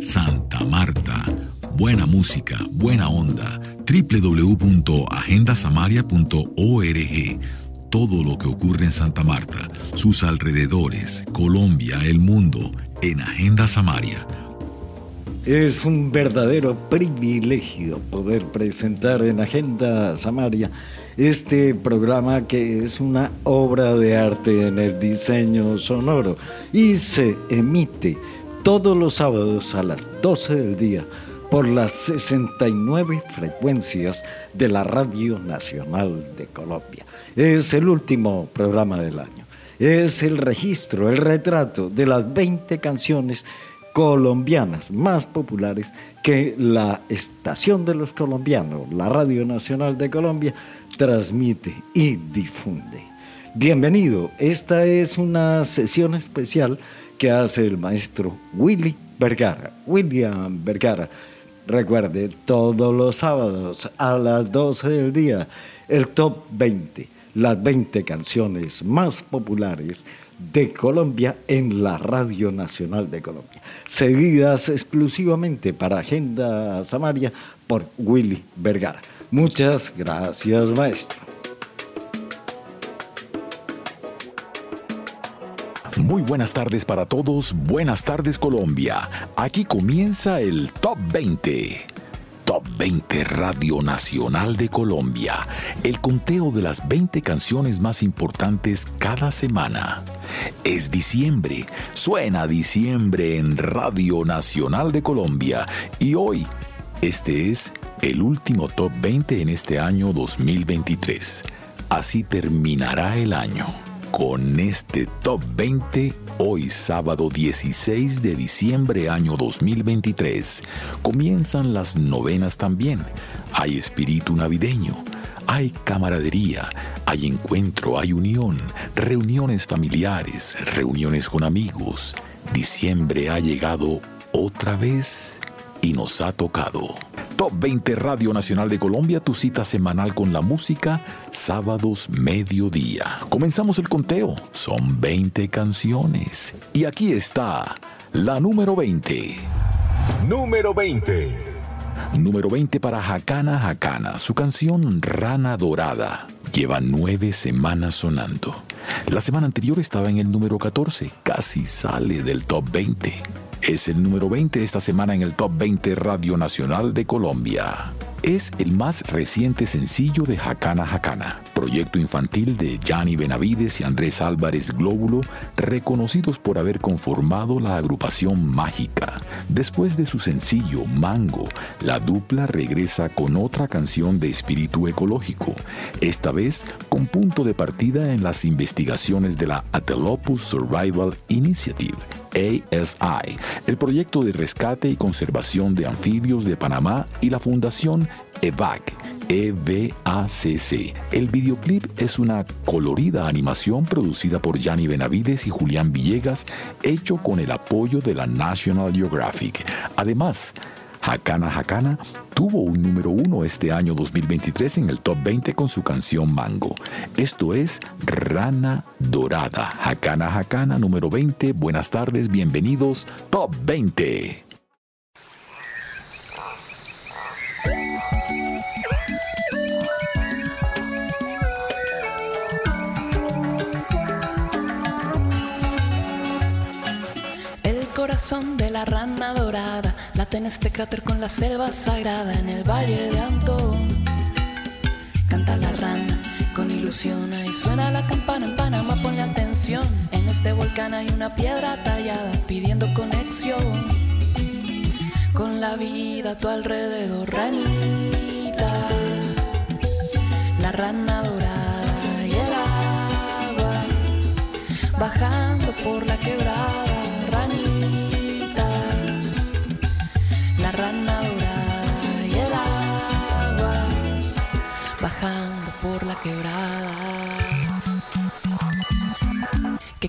Santa Marta. Buena música, buena onda. www.agendasamaria.org. Todo lo que ocurre en Santa Marta, sus alrededores, Colombia, el mundo, en Agenda Samaria. Es un verdadero privilegio poder presentar en Agenda Samaria este programa que es una obra de arte en el diseño sonoro y se emite todos los sábados a las 12 del día por las 69 frecuencias de la Radio Nacional de Colombia. Es el último programa del año. Es el registro, el retrato de las 20 canciones colombianas más populares que la estación de los colombianos, la Radio Nacional de Colombia, transmite y difunde. Bienvenido, esta es una sesión especial que hace el maestro Willy Vergara, William Vergara. Recuerde, todos los sábados a las 12 del día, el top 20, las 20 canciones más populares de Colombia en la Radio Nacional de Colombia, seguidas exclusivamente para Agenda Samaria por Willy Vergara. Muchas gracias, maestro. Muy buenas tardes para todos, buenas tardes Colombia. Aquí comienza el Top 20. Top 20 Radio Nacional de Colombia, el conteo de las 20 canciones más importantes cada semana. Es diciembre, suena diciembre en Radio Nacional de Colombia y hoy este es el último Top 20 en este año 2023. Así terminará el año. Con este Top 20 Hoy sábado 16 de diciembre año 2023 comienzan las novenas también. Hay espíritu navideño, hay camaradería, hay encuentro, hay unión, reuniones familiares, reuniones con amigos. Diciembre ha llegado otra vez y nos ha tocado. Top 20 Radio Nacional de Colombia, tu cita semanal con la música, sábados mediodía. Comenzamos el conteo, son 20 canciones. Y aquí está la número 20. Número 20. Número 20 para Hakana Hakana, su canción Rana Dorada. Lleva nueve semanas sonando. La semana anterior estaba en el número 14, casi sale del top 20. Es el número 20 esta semana en el Top 20 Radio Nacional de Colombia. Es el más reciente sencillo de Hakana Hakana, proyecto infantil de Gianni Benavides y Andrés Álvarez Glóbulo, reconocidos por haber conformado la agrupación Mágica. Después de su sencillo Mango, la dupla regresa con otra canción de espíritu ecológico, esta vez con punto de partida en las investigaciones de la Atelopus Survival Initiative ASI, el proyecto de rescate y conservación de anfibios de Panamá y la Fundación EVAC. EVACC. El videoclip es una colorida animación producida por Gianni Benavides y Julián Villegas, hecho con el apoyo de la National Geographic. Además, Hakana Hakana tuvo un número uno este año 2023 en el top 20 con su canción Mango. Esto es Rana Dorada. Hakana Hakana número 20. Buenas tardes, bienvenidos. Top 20. Corazón de la rana dorada late en este cráter con la selva sagrada en el valle de Antón. Canta la rana con ilusión y suena la campana en Panamá, ponle atención. En este volcán hay una piedra tallada pidiendo conexión con la vida a tu alrededor, ranita. La rana dorada y el agua bajando por la quebrada.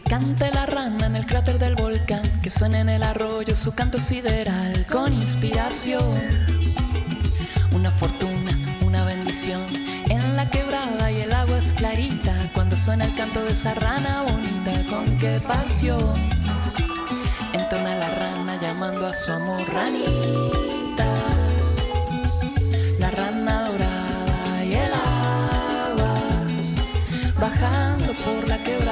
Cante la rana en el cráter del volcán, que suene en el arroyo su canto sideral con inspiración. Una fortuna, una bendición, en la quebrada y el agua es clarita, cuando suena el canto de esa rana bonita, con qué pasión. Entona la rana llamando a su amor, ranita, la rana dorada y el agua, bajando por la quebrada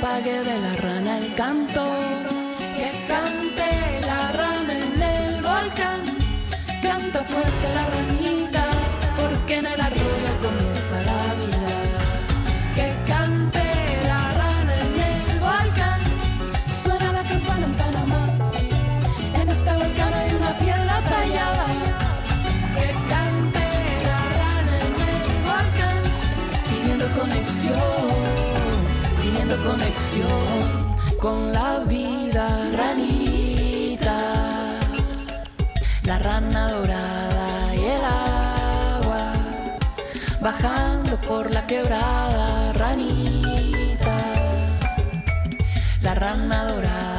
apague de la rana el canto. con la vida. Ranita, la rana dorada y el agua, bajando por la quebrada. Ranita, la rana dorada.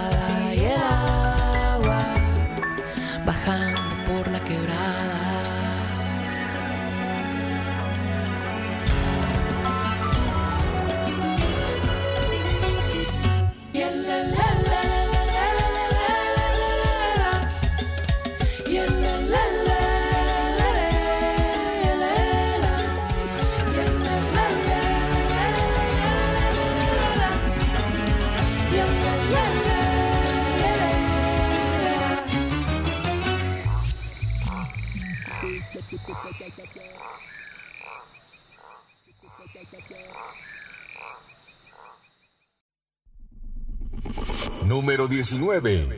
Número 19.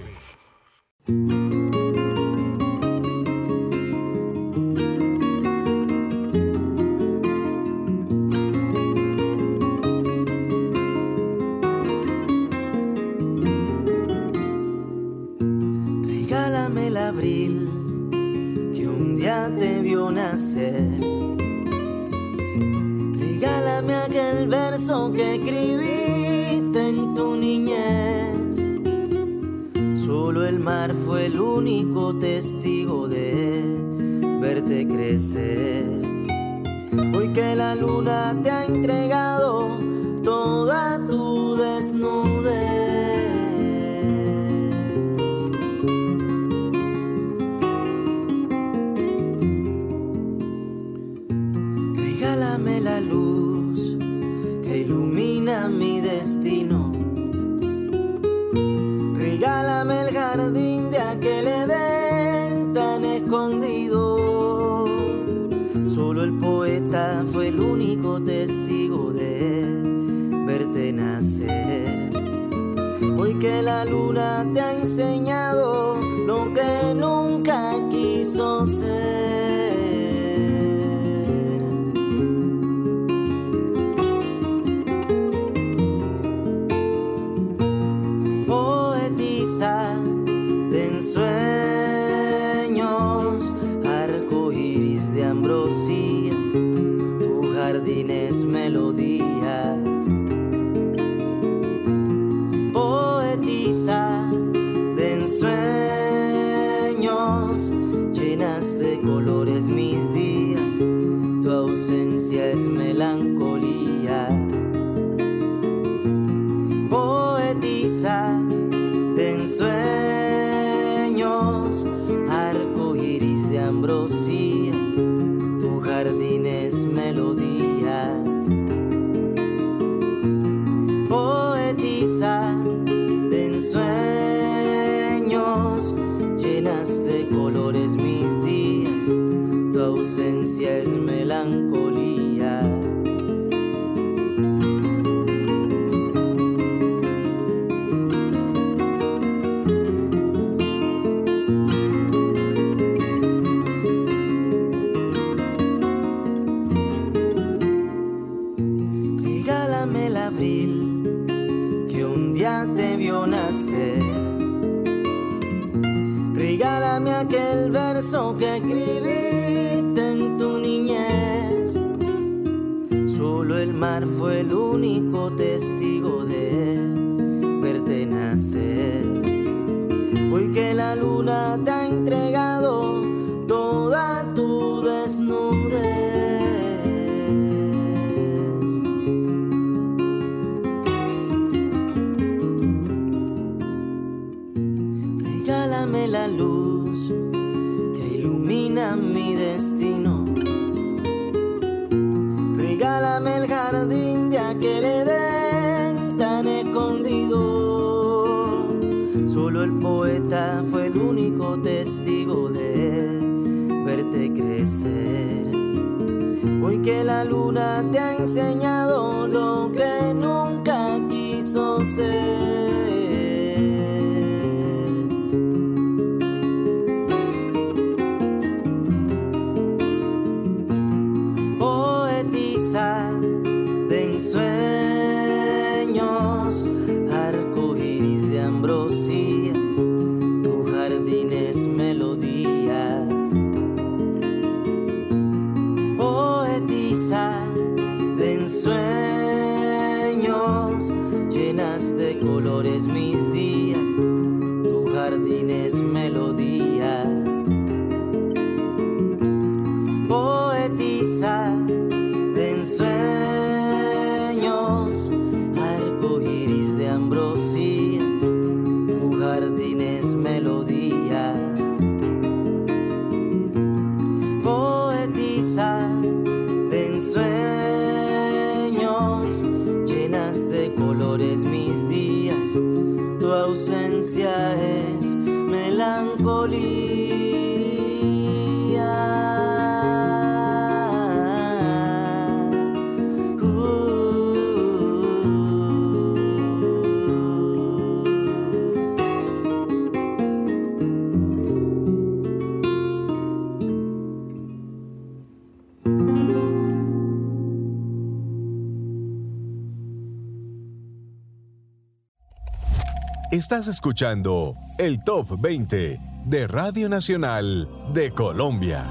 Estás escuchando el Top 20 de Radio Nacional de Colombia.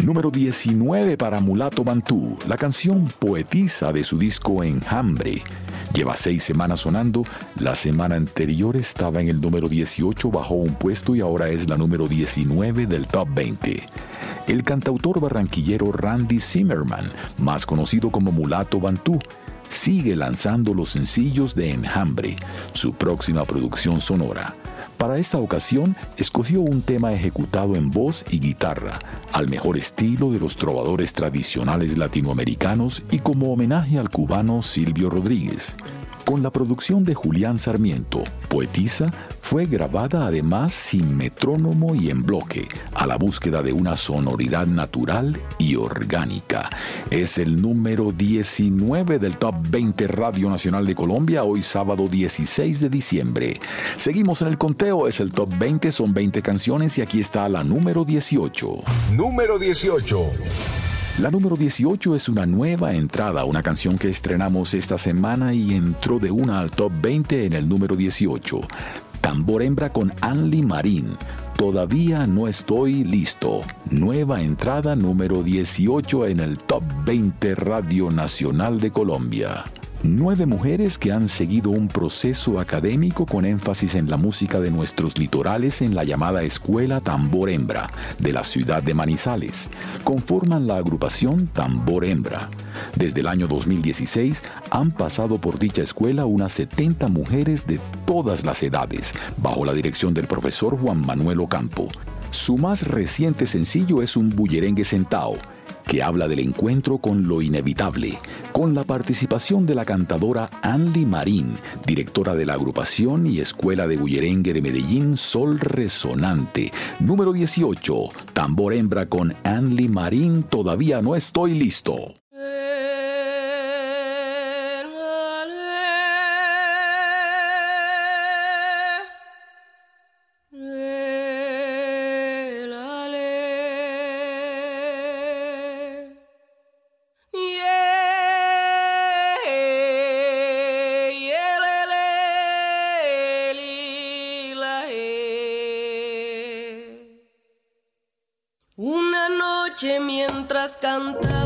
Número 19 para Mulato Bantú, la canción poetisa de su disco Enjambre. Lleva seis semanas sonando, la semana anterior estaba en el número 18, bajó un puesto y ahora es la número 19 del Top 20 el cantautor barranquillero Randy Zimmerman, más conocido como Mulato Bantú, sigue lanzando los sencillos de Enjambre, su próxima producción sonora. Para esta ocasión, escogió un tema ejecutado en voz y guitarra, al mejor estilo de los trovadores tradicionales latinoamericanos y como homenaje al cubano Silvio Rodríguez. Con la producción de Julián Sarmiento, Poetisa fue grabada además sin metrónomo y en bloque, a la búsqueda de una sonoridad natural y orgánica. Es el número 19 del Top 20 Radio Nacional de Colombia, hoy sábado 16 de diciembre. Seguimos en el conteo, es el Top 20, son 20 canciones y aquí está la número 18. Número 18. La número 18 es una nueva entrada, una canción que estrenamos esta semana y entró de una al top 20 en el número 18. Tambor hembra con Anli Marín. Todavía no estoy listo. Nueva entrada número 18 en el top 20 Radio Nacional de Colombia. Nueve mujeres que han seguido un proceso académico con énfasis en la música de nuestros litorales en la llamada Escuela Tambor Hembra de la ciudad de Manizales. Conforman la agrupación Tambor Hembra. Desde el año 2016 han pasado por dicha escuela unas 70 mujeres de todas las edades, bajo la dirección del profesor Juan Manuel Ocampo. Su más reciente sencillo es un bullerengue sentado que habla del encuentro con lo inevitable, con la participación de la cantadora Andy Marín, directora de la agrupación y escuela de bullerengue de Medellín Sol Resonante. Número 18, Tambor Hembra con Andy Marín, todavía no estoy listo. ese cantar.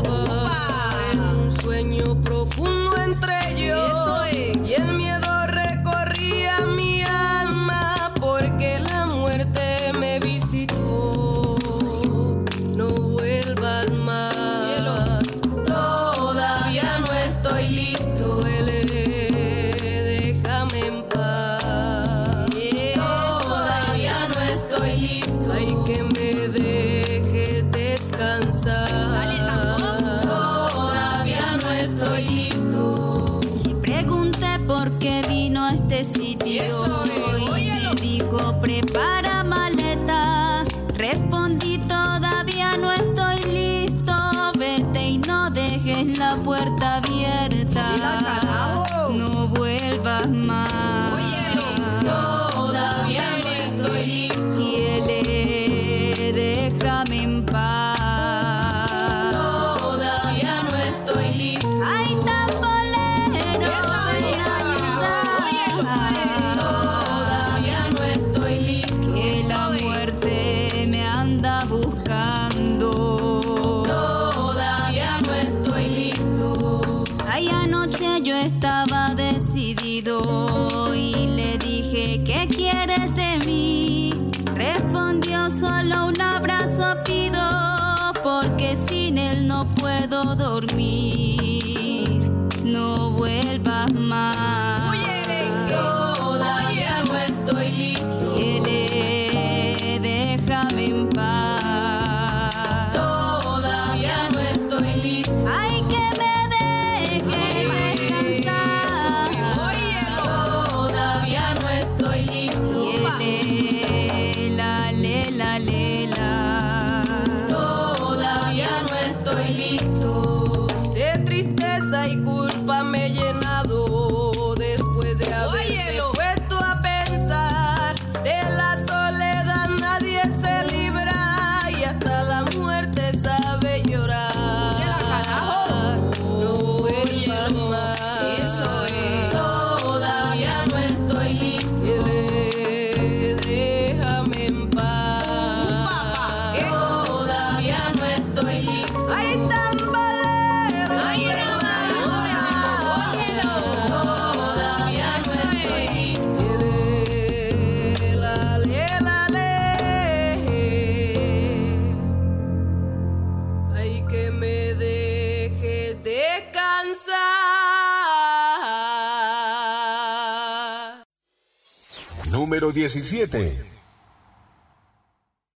17.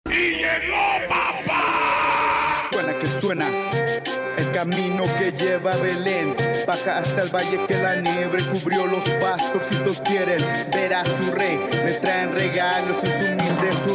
Y llegó papá. Suena que suena. El camino que lleva a Belén. Baja hasta el valle que la nieve cubrió los pastorcitos quieren ver a su rey. Le traen regalos y su humilde su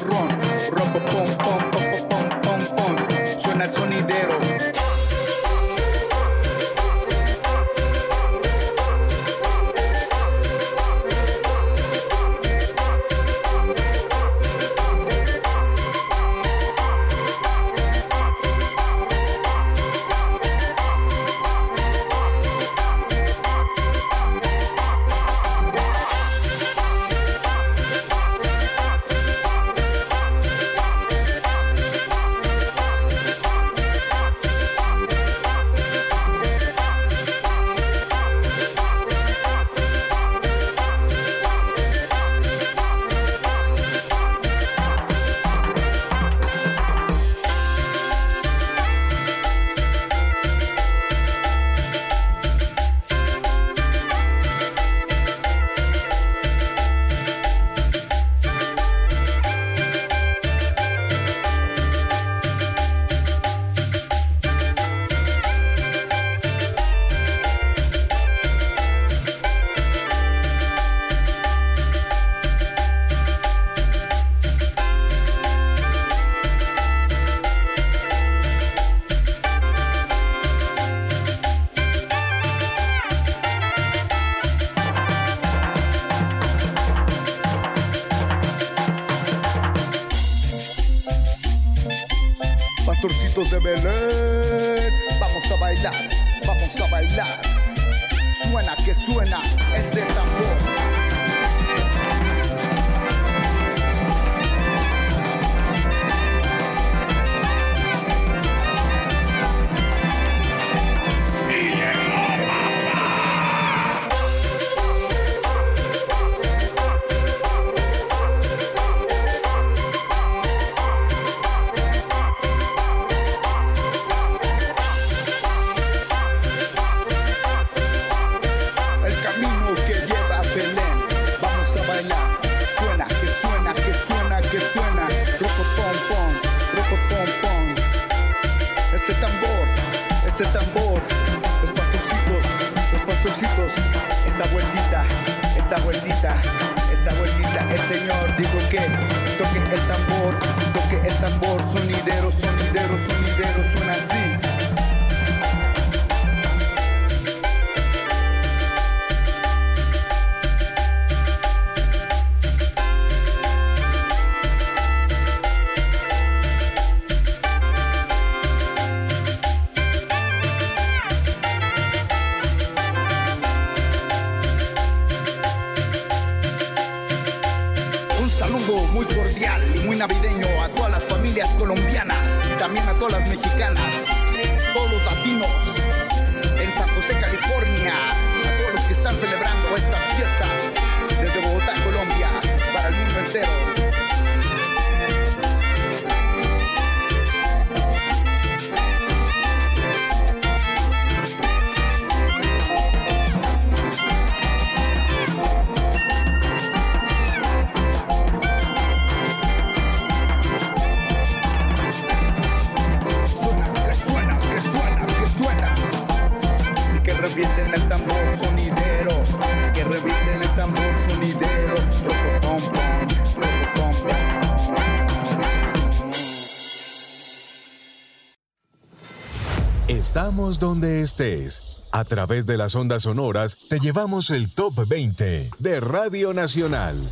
donde estés. A través de las ondas sonoras te llevamos el top 20 de Radio Nacional.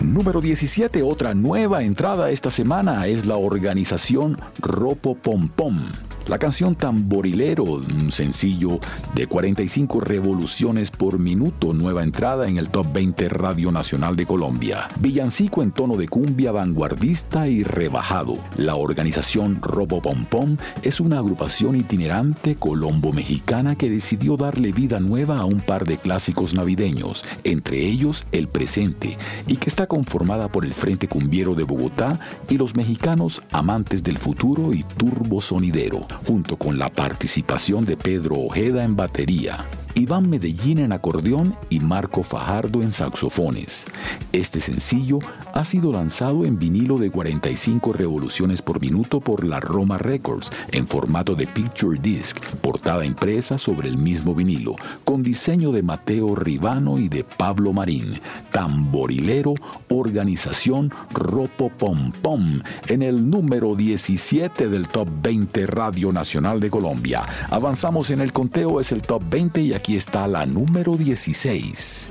Número 17, otra nueva entrada esta semana es la organización Ropo Pom Pom la canción Tamborilero, un sencillo de 45 revoluciones por minuto, nueva entrada en el Top 20 Radio Nacional de Colombia. Villancico en tono de cumbia vanguardista y rebajado. La organización Robo Pom Pom es una agrupación itinerante colombo-mexicana que decidió darle vida nueva a un par de clásicos navideños, entre ellos El Presente, y que está conformada por el Frente Cumbiero de Bogotá y los mexicanos amantes del futuro y turbo sonidero junto con la participación de Pedro Ojeda en batería. Iván Medellín en acordeón y Marco Fajardo en saxofones. Este sencillo ha sido lanzado en vinilo de 45 revoluciones por minuto por la Roma Records en formato de Picture Disc, portada impresa sobre el mismo vinilo, con diseño de Mateo Ribano y de Pablo Marín. Tamborilero, organización Ropo Pom Pom, en el número 17 del Top 20 Radio Nacional de Colombia. Avanzamos en el conteo, es el Top 20 y aquí aquí está la número 16.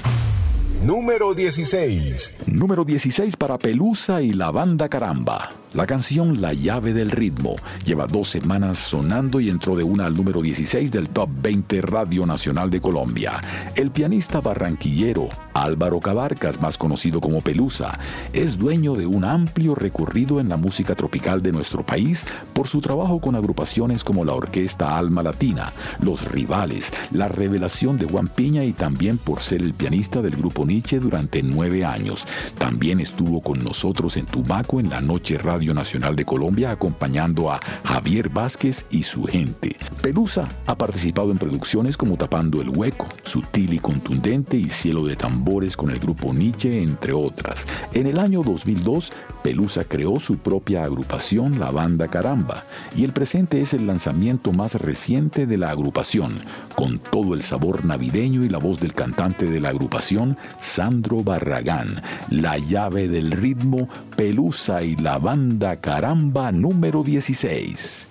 Número 16. Número 16 para Pelusa y la banda Caramba. La canción La llave del ritmo lleva dos semanas sonando y entró de una al número 16 del Top 20 Radio Nacional de Colombia. El pianista barranquillero Álvaro Cabarcas, más conocido como Pelusa, es dueño de un amplio recorrido en la música tropical de nuestro país por su trabajo con agrupaciones como la Orquesta Alma Latina, Los Rivales, La Revelación de Juan Piña y también por ser el pianista del grupo Nietzsche durante nueve años. También estuvo con nosotros en Tumaco en la Noche Radio Nacional de Colombia acompañando a Javier Vázquez y su gente. Pelusa ha participado en producciones como Tapando el Hueco, Sutil y Contundente y Cielo de Tambores con el grupo Nietzsche, entre otras. En el año 2002, Pelusa creó su propia agrupación, la banda Caramba, y el presente es el lanzamiento más reciente de la agrupación, con todo el sabor navideño y la voz del cantante de la agrupación, Sandro Barragán, la llave del ritmo, Pelusa y la banda Da Caramba número 16.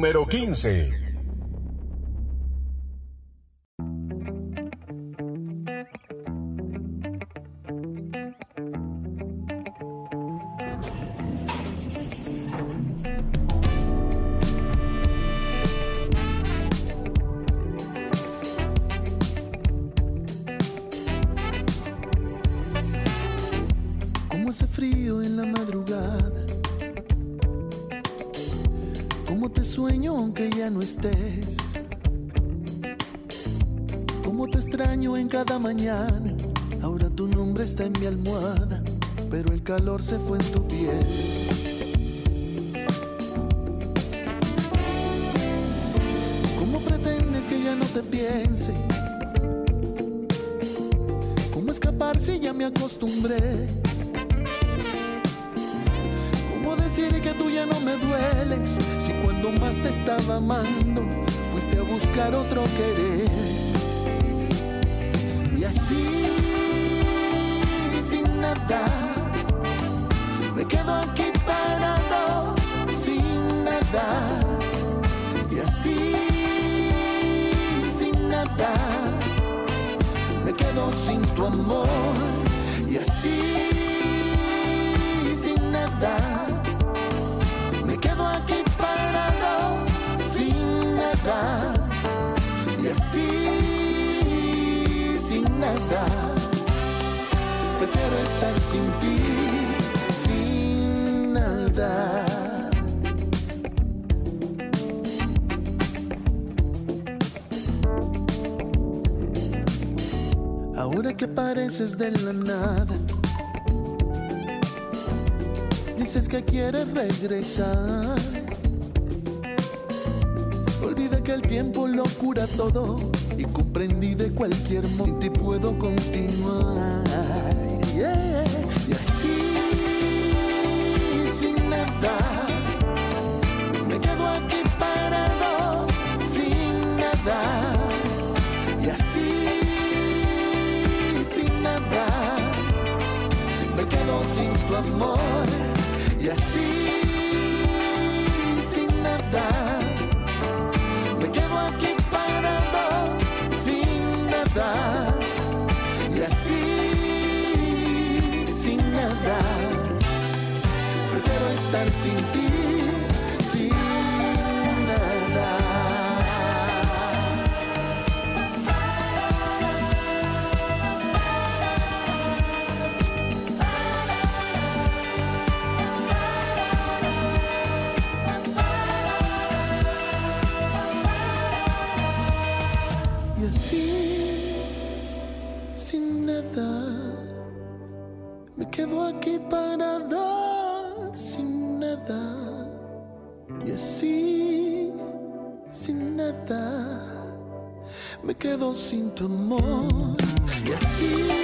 Número 15. Así sin nada. Prefiero estar sin ti Ahora que pareces de la nada, dices que quieres regresar. Tiempo lo cura todo y comprendí de cualquier monte y puedo continuar. Y así me quedo aquí parado sin nada. Y así, sin nada, me quedo sin tu amor. Y así, quedo sin tu amor. Y así,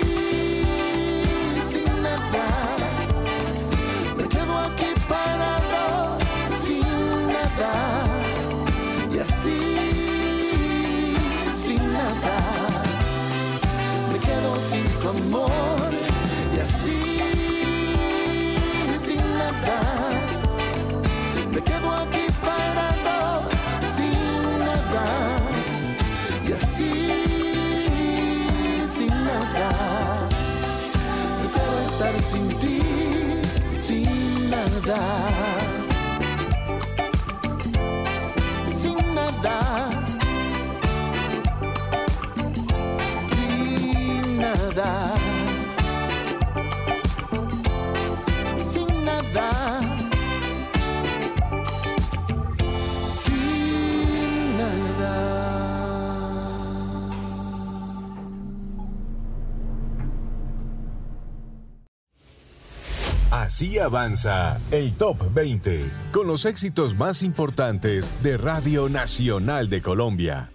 Avanza el Top 20 con los éxitos más importantes de Radio Nacional de Colombia.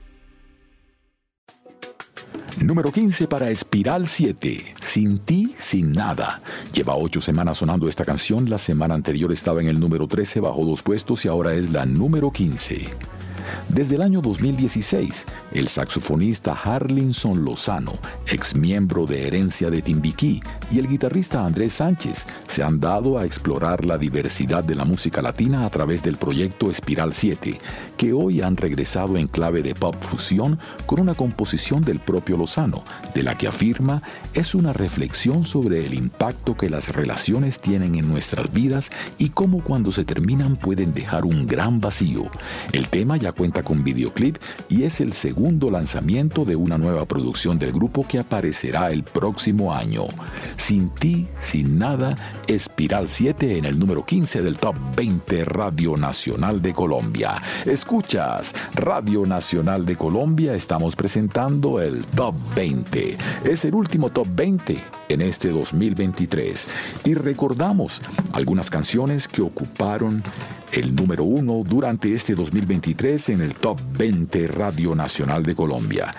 Número 15 para Espiral 7, Sin ti, sin nada. Lleva ocho semanas sonando esta canción, la semana anterior estaba en el número 13, bajó dos puestos y ahora es la número 15. Desde el año 2016, el saxofonista Harlinson Lozano, ex miembro de Herencia de Timbiquí, y el guitarrista Andrés Sánchez se han dado a explorar la diversidad de la música latina a través del proyecto Espiral 7, que hoy han regresado en clave de pop fusión con una composición del propio Lozano, de la que afirma es una reflexión sobre el impacto que las relaciones tienen en nuestras vidas y cómo cuando se terminan pueden dejar un gran vacío. El tema ya cuenta con videoclip y es el segundo lanzamiento de una nueva producción del grupo que aparecerá el próximo año. Sin ti, sin nada, Espiral 7 en el número 15 del Top 20 Radio Nacional de Colombia. Escuchas, Radio Nacional de Colombia, estamos presentando el Top 20. Es el último Top 20 en este 2023 y recordamos algunas canciones que ocuparon el número uno durante este 2023 en el Top 20 Radio Nacional de Colombia.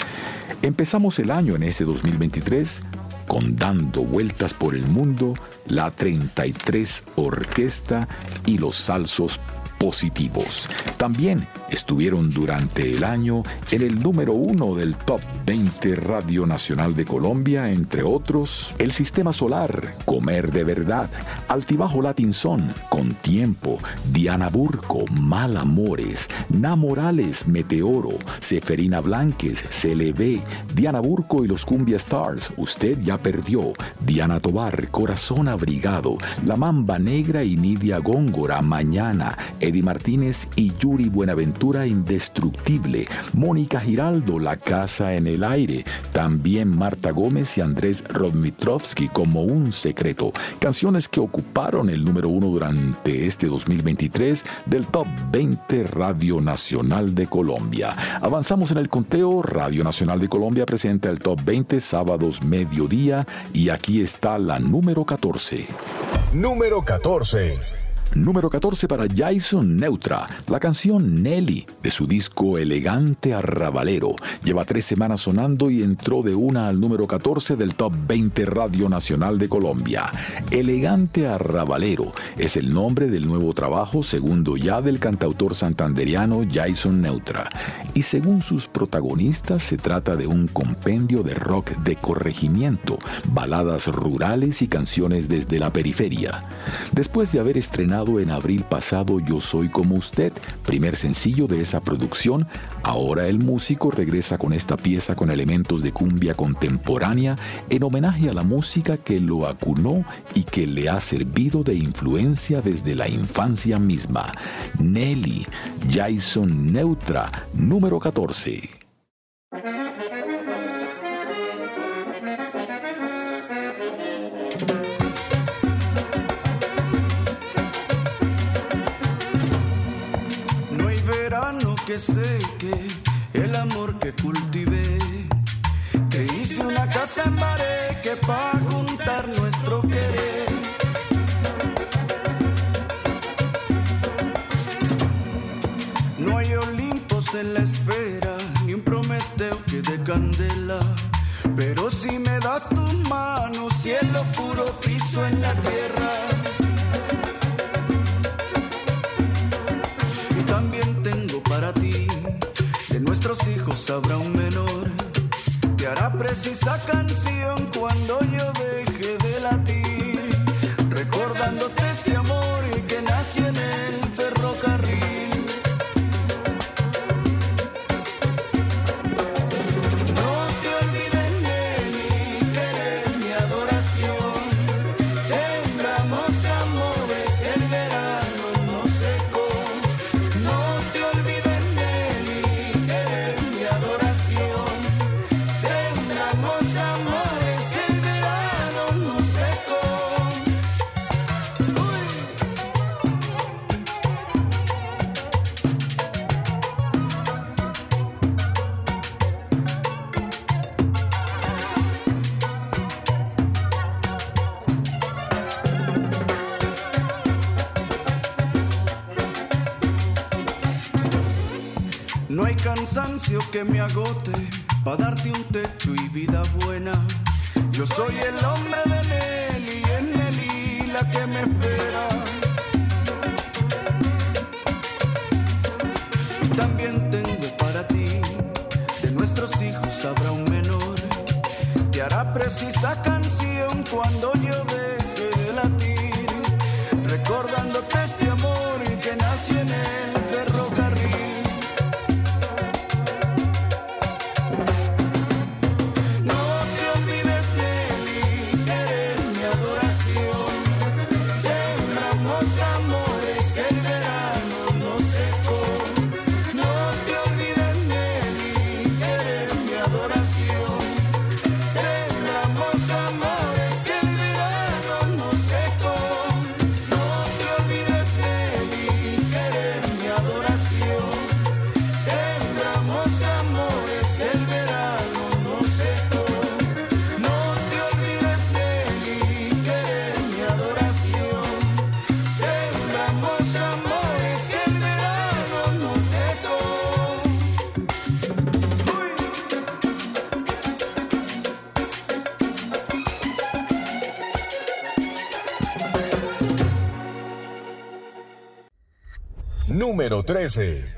Empezamos el año en este 2023 con Dando Vueltas por el Mundo, la 33 Orquesta y los Salsos Positivos. También estuvieron durante el año en el número uno del Top 20 Radio Nacional de Colombia, entre otros, El Sistema Solar, Comer de Verdad, Altibajo Latinson, Con Tiempo, Diana Burco, Mal Amores, Na Morales, Meteoro, Seferina Blanques, ve, Diana Burco y los Cumbia Stars, Usted ya perdió, Diana Tobar, Corazón Abrigado, La Mamba Negra y Nidia Góngora, Mañana, Martínez y Yuri Buenaventura Indestructible, Mónica Giraldo, La Casa en el Aire, también Marta Gómez y Andrés Rodmitrovsky como un secreto, canciones que ocuparon el número uno durante este 2023 del Top 20 Radio Nacional de Colombia. Avanzamos en el conteo, Radio Nacional de Colombia presenta el Top 20 sábados mediodía y aquí está la número 14. Número 14. Número 14 para Jason Neutra, la canción Nelly de su disco Elegante Arrabalero. Lleva tres semanas sonando y entró de una al número 14 del Top 20 Radio Nacional de Colombia. Elegante Arrabalero es el nombre del nuevo trabajo segundo ya del cantautor santanderiano Jason Neutra. Y según sus protagonistas se trata de un compendio de rock de corregimiento, baladas rurales y canciones desde la periferia. Después de haber estrenado en abril pasado Yo Soy como usted, primer sencillo de esa producción, ahora el músico regresa con esta pieza con elementos de cumbia contemporánea en homenaje a la música que lo acunó y que le ha servido de influencia desde la infancia misma. Nelly, Jason Neutra, número 14. Que sé el amor que cultivé. Te hice una casa en que para juntar nuestro querer. No hay Olimpos en la esfera, ni un Prometeo que de candela. Pero si me das tus manos, cielo puro piso en la tierra. Nuestros hijos habrá un menor que hará precisa canción cuando yo deje de latir, recordándote que me agote para darte un techo y vida buena. Yo soy el hombre de Nelly, número 13.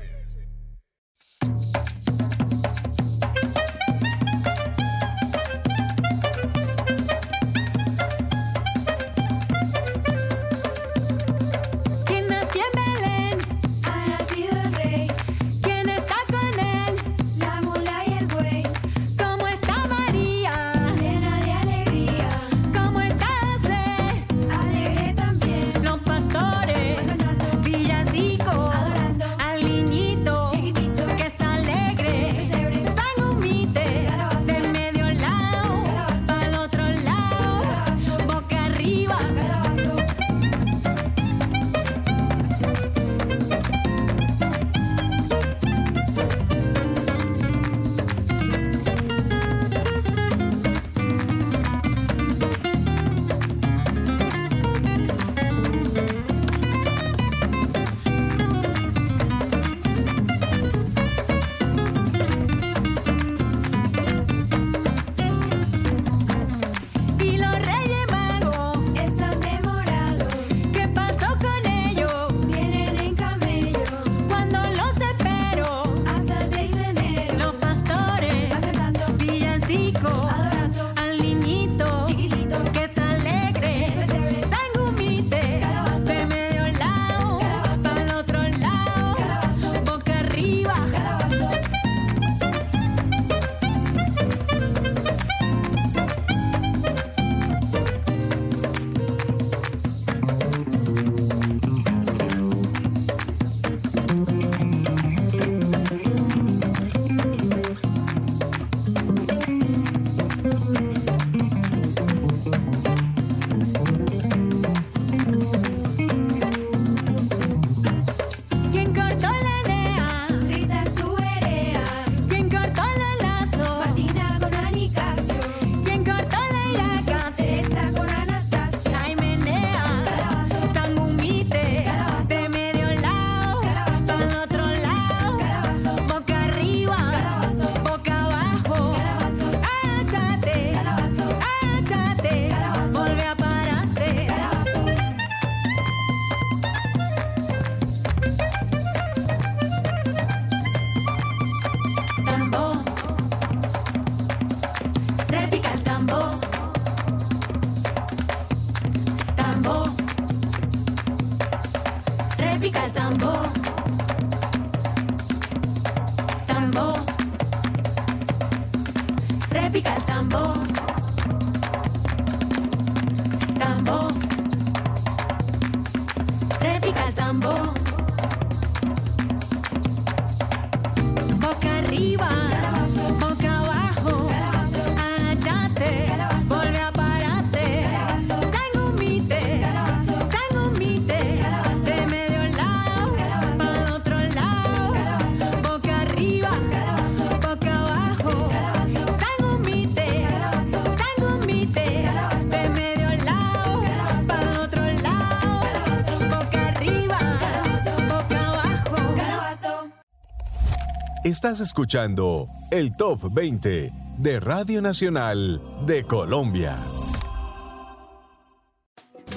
Estás escuchando el Top 20 de Radio Nacional de Colombia.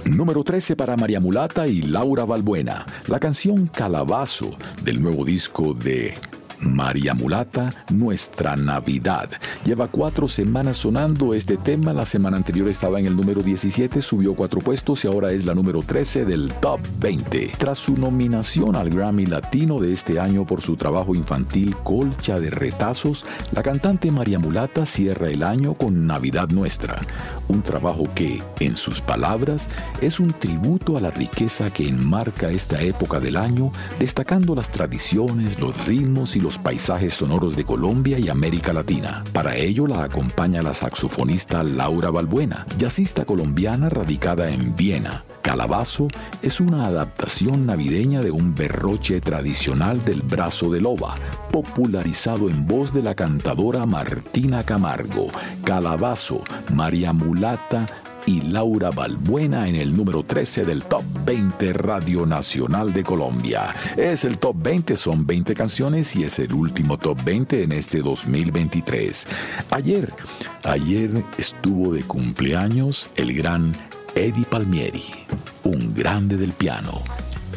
Número 13 para María Mulata y Laura Balbuena. La canción Calabazo del nuevo disco de María Mulata, Nuestra Navidad, Lleva cuatro semanas sonando este tema. La semana anterior estaba en el número 17, subió cuatro puestos y ahora es la número 13 del Top 20. Tras su nominación al Grammy Latino de este año por su trabajo infantil Colcha de Retazos, la cantante María Mulata cierra el año con Navidad Nuestra. Un trabajo que, en sus palabras, es un tributo a la riqueza que enmarca esta época del año, destacando las tradiciones, los ritmos y los paisajes sonoros de Colombia y América Latina. Para ello la acompaña la saxofonista Laura Balbuena, jazzista colombiana radicada en Viena. Calabazo es una adaptación navideña de un berroche tradicional del brazo de loba, popularizado en voz de la cantadora Martina Camargo. Calabazo, María Mulata, y Laura Balbuena en el número 13 del Top 20 Radio Nacional de Colombia. Es el Top 20, son 20 canciones y es el último Top 20 en este 2023. Ayer, ayer estuvo de cumpleaños el gran Eddie Palmieri, un grande del piano.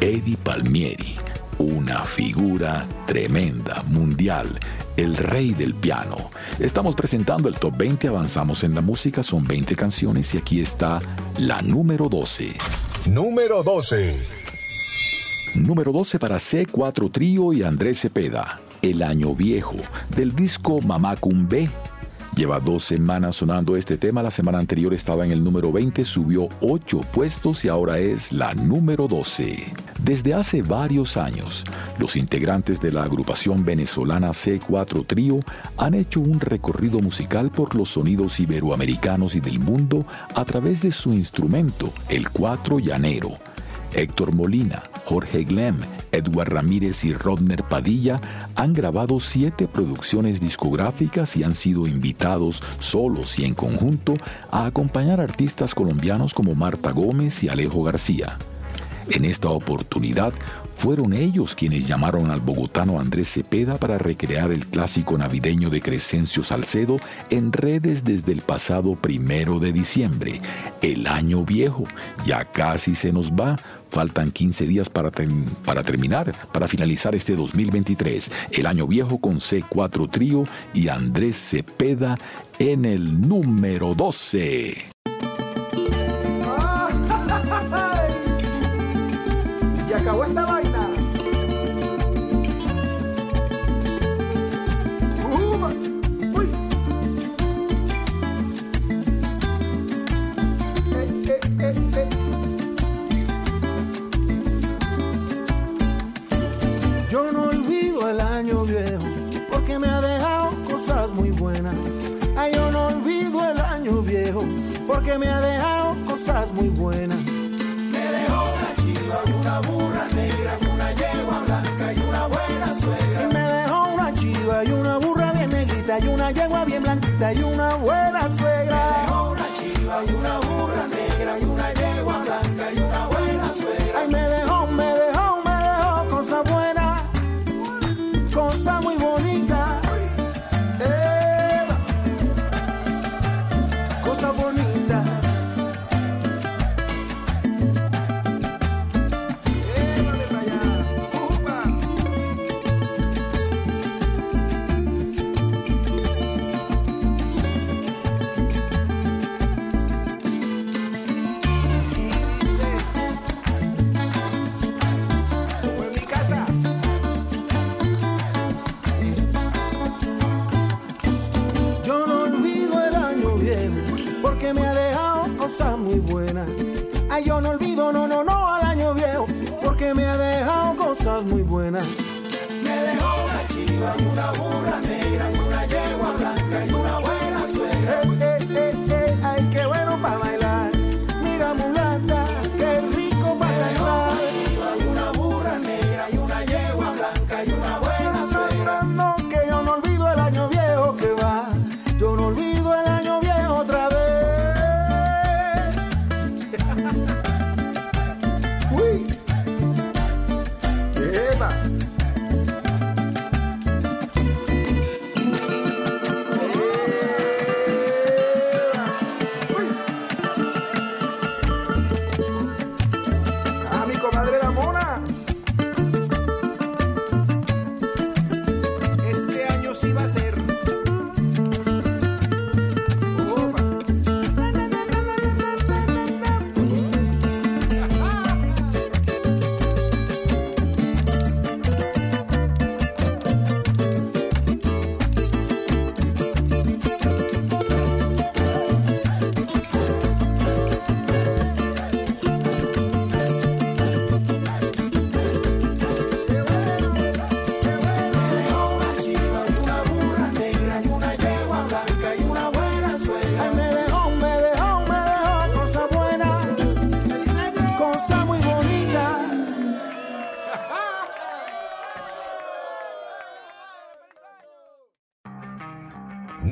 Eddie Palmieri, una figura tremenda, mundial el rey del piano. Estamos presentando el top 20, avanzamos en la música, son 20 canciones y aquí está la número 12. Número 12. Número 12 para C4 Trío y Andrés Cepeda. El año viejo, del disco Mamá Cumbé. Lleva dos semanas sonando este tema, la semana anterior estaba en el número 20, subió 8 puestos y ahora es la número 12. Desde hace varios años, los integrantes de la agrupación venezolana C4 Trío han hecho un recorrido musical por los sonidos iberoamericanos y del mundo a través de su instrumento, el cuatro llanero. Héctor Molina, Jorge Glem, Edward Ramírez y Rodner Padilla han grabado siete producciones discográficas y han sido invitados solos y en conjunto a acompañar artistas colombianos como Marta Gómez y Alejo García. En esta oportunidad fueron ellos quienes llamaron al bogotano Andrés Cepeda para recrear el clásico navideño de Crescencio Salcedo en redes desde el pasado primero de diciembre. El año viejo ya casi se nos va. Faltan 15 días para, para terminar, para finalizar este 2023. El año viejo con C4 Trío y Andrés Cepeda en el número 12. Porque me ha dejado cosas muy buenas. Me dejó una chiva, una burra negra, una yegua blanca y una buena suegra. Y me dejó una chiva y una burra bien negrita y una yegua bien blanquita y una buena suegra. Me dejó una chiva y una burra negra y una yegua blanca y una buena suegra. Ay, me chiva, una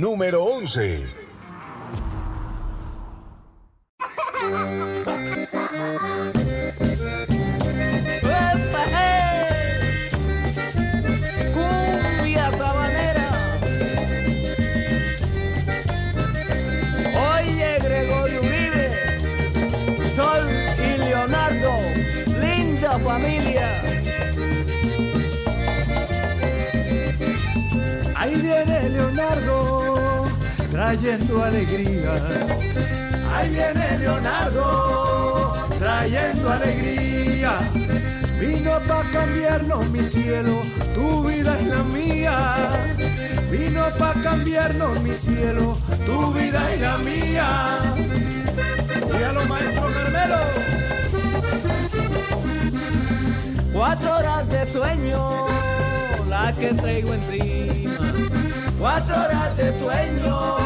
número 11. Trayendo alegría. Ahí viene Leonardo trayendo alegría. Vino para cambiarnos mi cielo, tu vida es la mía. Vino para cambiarnos mi cielo, tu vida es la mía. Dígalo, maestro Carmelo. Cuatro horas de sueño, la que traigo encima. Cuatro horas de sueño,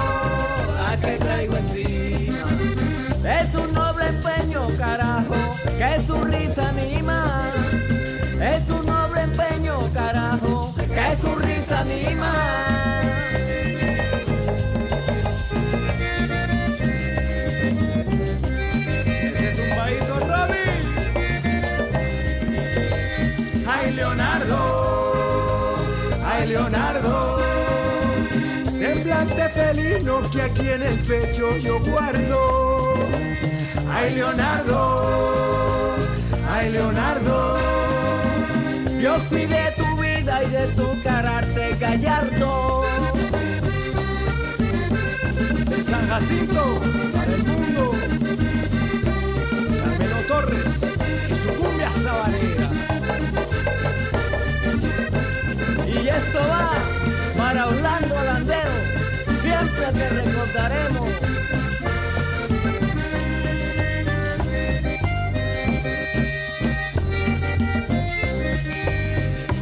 la que traigo encima. Es un noble empeño, carajo, que su risa anima. Es un noble empeño, carajo, que su risa anima. Felino que aquí en el pecho yo guardo. Ay Leonardo, ay Leonardo, Dios cuide tu vida y de tu carácter gallardo. de San Jacinto para el mundo. Carmelo Torres y su cumbia sabanera. Y esto va para Orlando te recordaremos.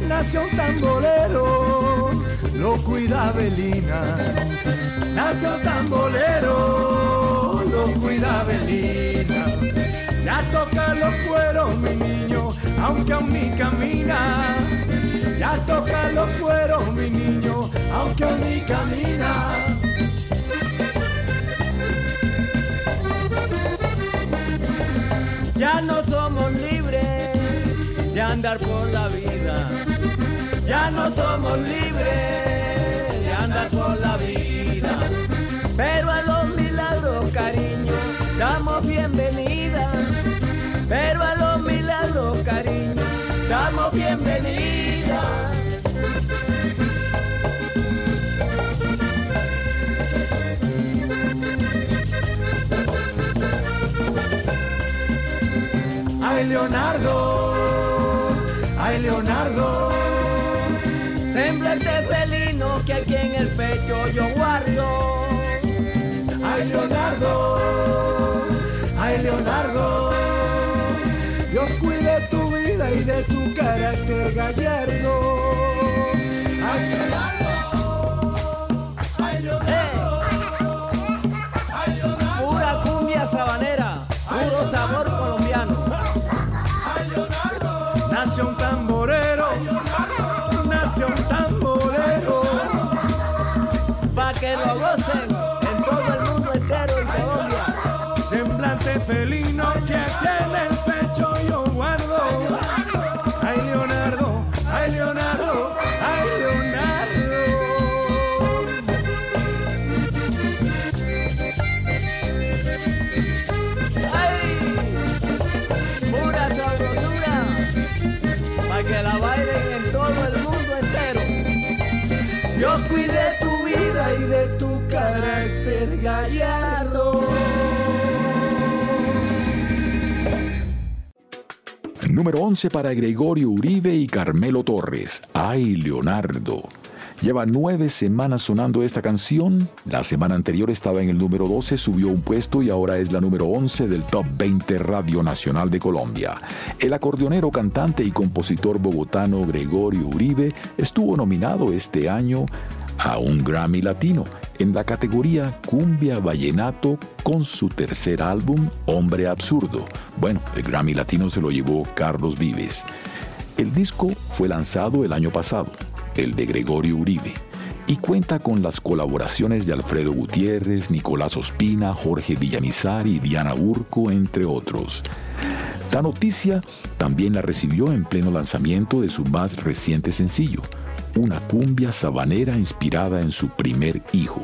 Nació un tambolero, lo cuida Belina. Nació un tambolero, lo cuida Belina. Ya toca los cueros, mi niño, aunque aún ni camina. Ya toca los cueros, mi niño, aunque aún ni camina. Ya no somos libres de andar por la vida. Ya no somos libres de andar por la vida. Pero a los milagros, cariño, damos bienvenida. Pero a los milagros, cariño, damos bienvenida. Ay Leonardo, ay Leonardo, Semblante felino que aquí en el pecho yo guardo. ay Leonardo, ay Leonardo. Dios cuide tu vida y de tu carácter gallardo. Felino que Número 11 para Gregorio Uribe y Carmelo Torres. Ay, Leonardo. Lleva nueve semanas sonando esta canción. La semana anterior estaba en el número 12, subió un puesto y ahora es la número 11 del Top 20 Radio Nacional de Colombia. El acordeonero, cantante y compositor bogotano Gregorio Uribe estuvo nominado este año a un Grammy Latino en la categoría Cumbia Vallenato con su tercer álbum Hombre Absurdo. Bueno, el Grammy Latino se lo llevó Carlos Vives. El disco fue lanzado el año pasado, el de Gregorio Uribe, y cuenta con las colaboraciones de Alfredo Gutiérrez, Nicolás Ospina, Jorge Villamizar y Diana Urco, entre otros. La noticia también la recibió en pleno lanzamiento de su más reciente sencillo, una cumbia sabanera inspirada en su primer hijo,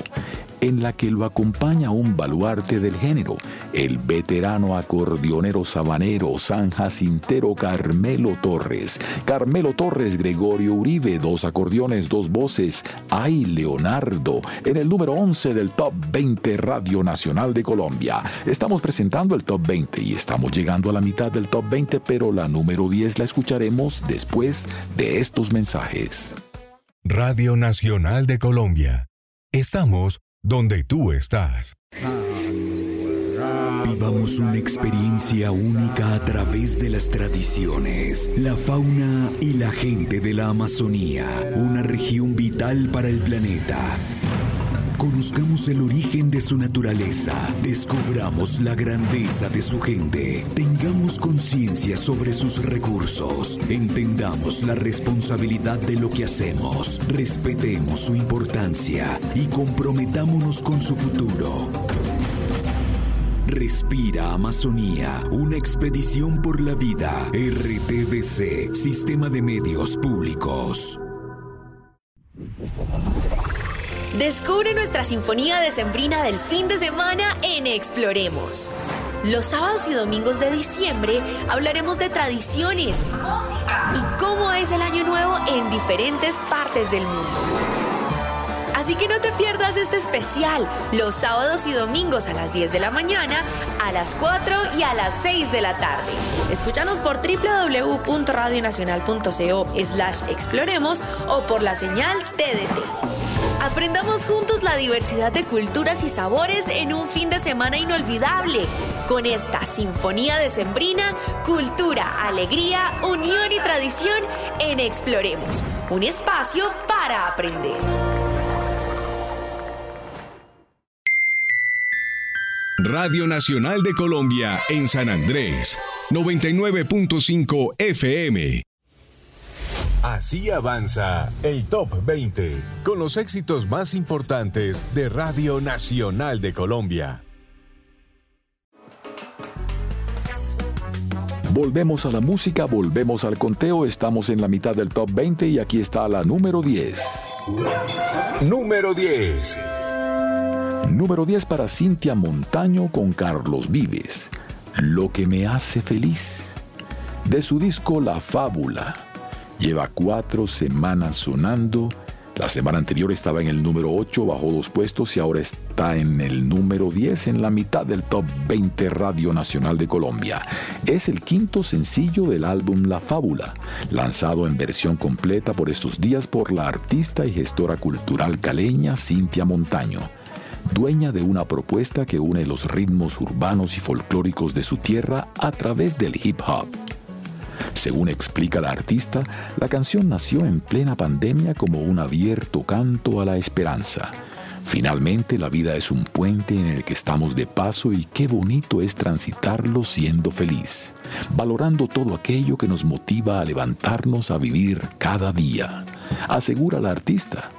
en la que lo acompaña un baluarte del género, el veterano acordeonero sabanero San Jacintero Carmelo Torres. Carmelo Torres, Gregorio Uribe, dos acordeones, dos voces. Ay, Leonardo, en el número 11 del Top 20 Radio Nacional de Colombia. Estamos presentando el Top 20 y estamos llegando a la mitad del Top 20, pero la número 10 la escucharemos después de estos mensajes. Radio Nacional de Colombia. Estamos donde tú estás. Vivamos una experiencia única a través de las tradiciones, la fauna y la gente de la Amazonía, una región vital para el planeta. Conozcamos el origen de su naturaleza, descubramos la grandeza de su gente, tengamos conciencia sobre sus recursos, entendamos la responsabilidad de lo que hacemos, respetemos su importancia y comprometámonos con su futuro. Respira Amazonía, una expedición por la vida. RTBC, Sistema de Medios Públicos. Descubre nuestra sinfonía decembrina del fin de semana en Exploremos. Los sábados y domingos de diciembre hablaremos de tradiciones y cómo es el año nuevo en diferentes partes del mundo. Así que no te pierdas este especial los sábados y domingos a las 10 de la mañana, a las 4 y a las 6 de la tarde. Escúchanos por www.radionacional.co slash exploremos o por la señal TDT. Aprendamos juntos la diversidad de culturas y sabores en un fin de semana inolvidable con esta Sinfonía Decembrina, Cultura, Alegría, Unión y Tradición en Exploremos, un espacio para aprender. Radio Nacional de Colombia en San Andrés, 99.5 FM. Así avanza el Top 20 con los éxitos más importantes de Radio Nacional de Colombia. Volvemos a la música, volvemos al conteo, estamos en la mitad del top 20 y aquí está la número 10. Número 10. Número 10 para Cintia Montaño con Carlos Vives. Lo que me hace feliz. De su disco La Fábula. Lleva cuatro semanas sonando. La semana anterior estaba en el número 8, bajó dos puestos y ahora está en el número 10 en la mitad del top 20 Radio Nacional de Colombia. Es el quinto sencillo del álbum La Fábula, lanzado en versión completa por estos días por la artista y gestora cultural caleña Cintia Montaño dueña de una propuesta que une los ritmos urbanos y folclóricos de su tierra a través del hip hop. Según explica la artista, la canción nació en plena pandemia como un abierto canto a la esperanza. Finalmente la vida es un puente en el que estamos de paso y qué bonito es transitarlo siendo feliz, valorando todo aquello que nos motiva a levantarnos a vivir cada día, asegura la artista.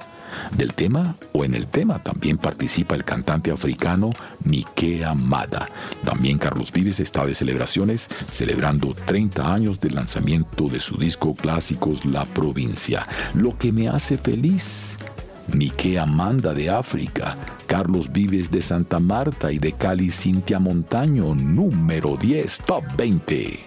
Del tema o en el tema también participa el cantante africano Mike Amada. También Carlos Vives está de celebraciones, celebrando 30 años del lanzamiento de su disco clásicos La Provincia. Lo que me hace feliz. Mike Amanda de África, Carlos Vives de Santa Marta y de Cali Cintia Montaño, número 10, top 20.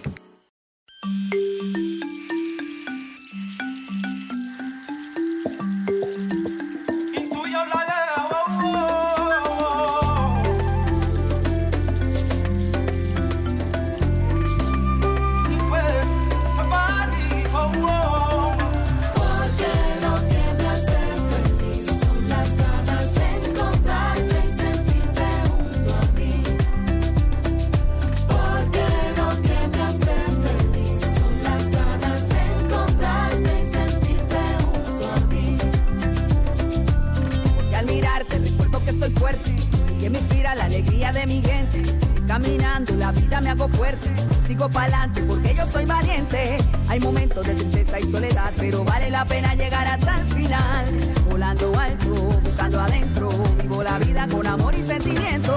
mi gente. Caminando la vida me hago fuerte, sigo para adelante porque yo soy valiente. Hay momentos de tristeza y soledad, pero vale la pena llegar hasta el final. Volando alto, buscando adentro, vivo la vida con amor y sentimiento.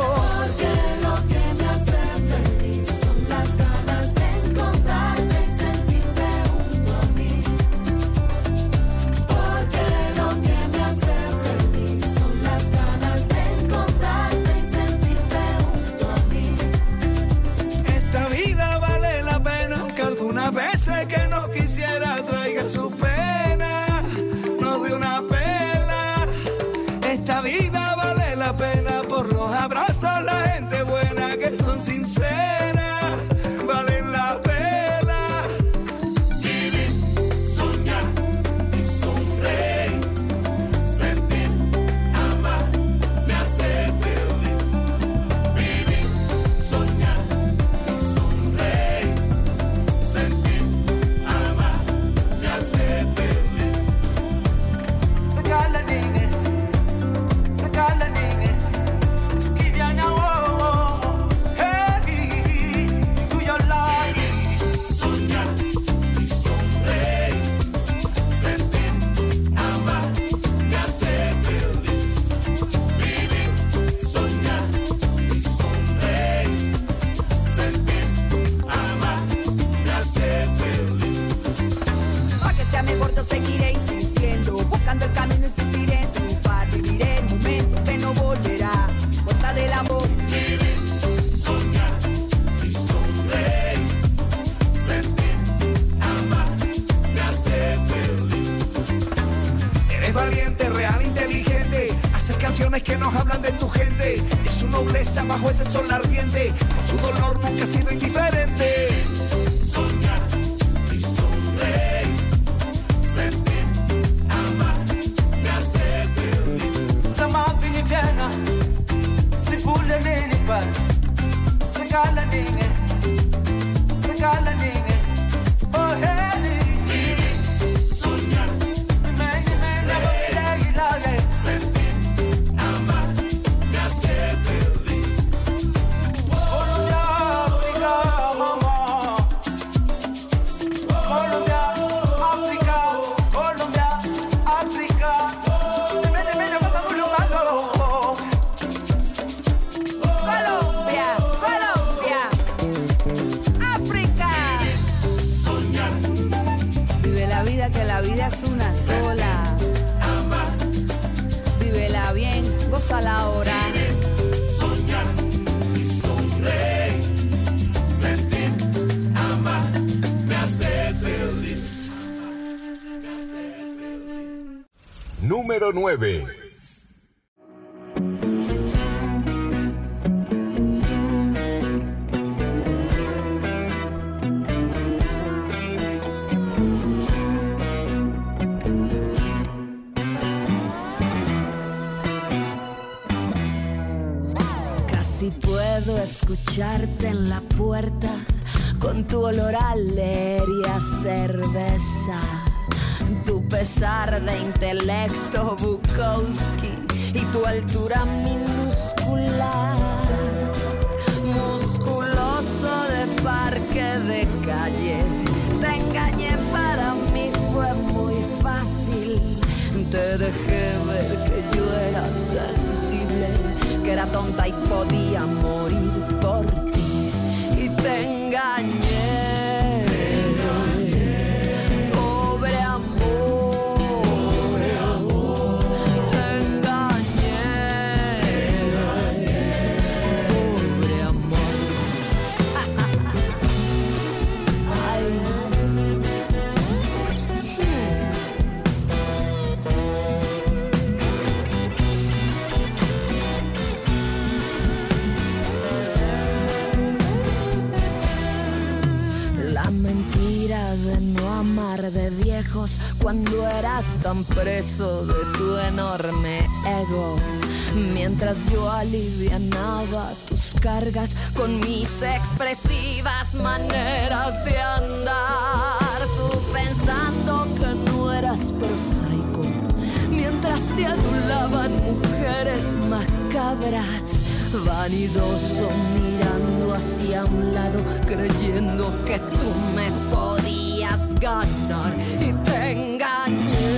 número 9. palabras. Vanidoso mirando hacia un lado, creyendo que tú me podías ganar y te engañé.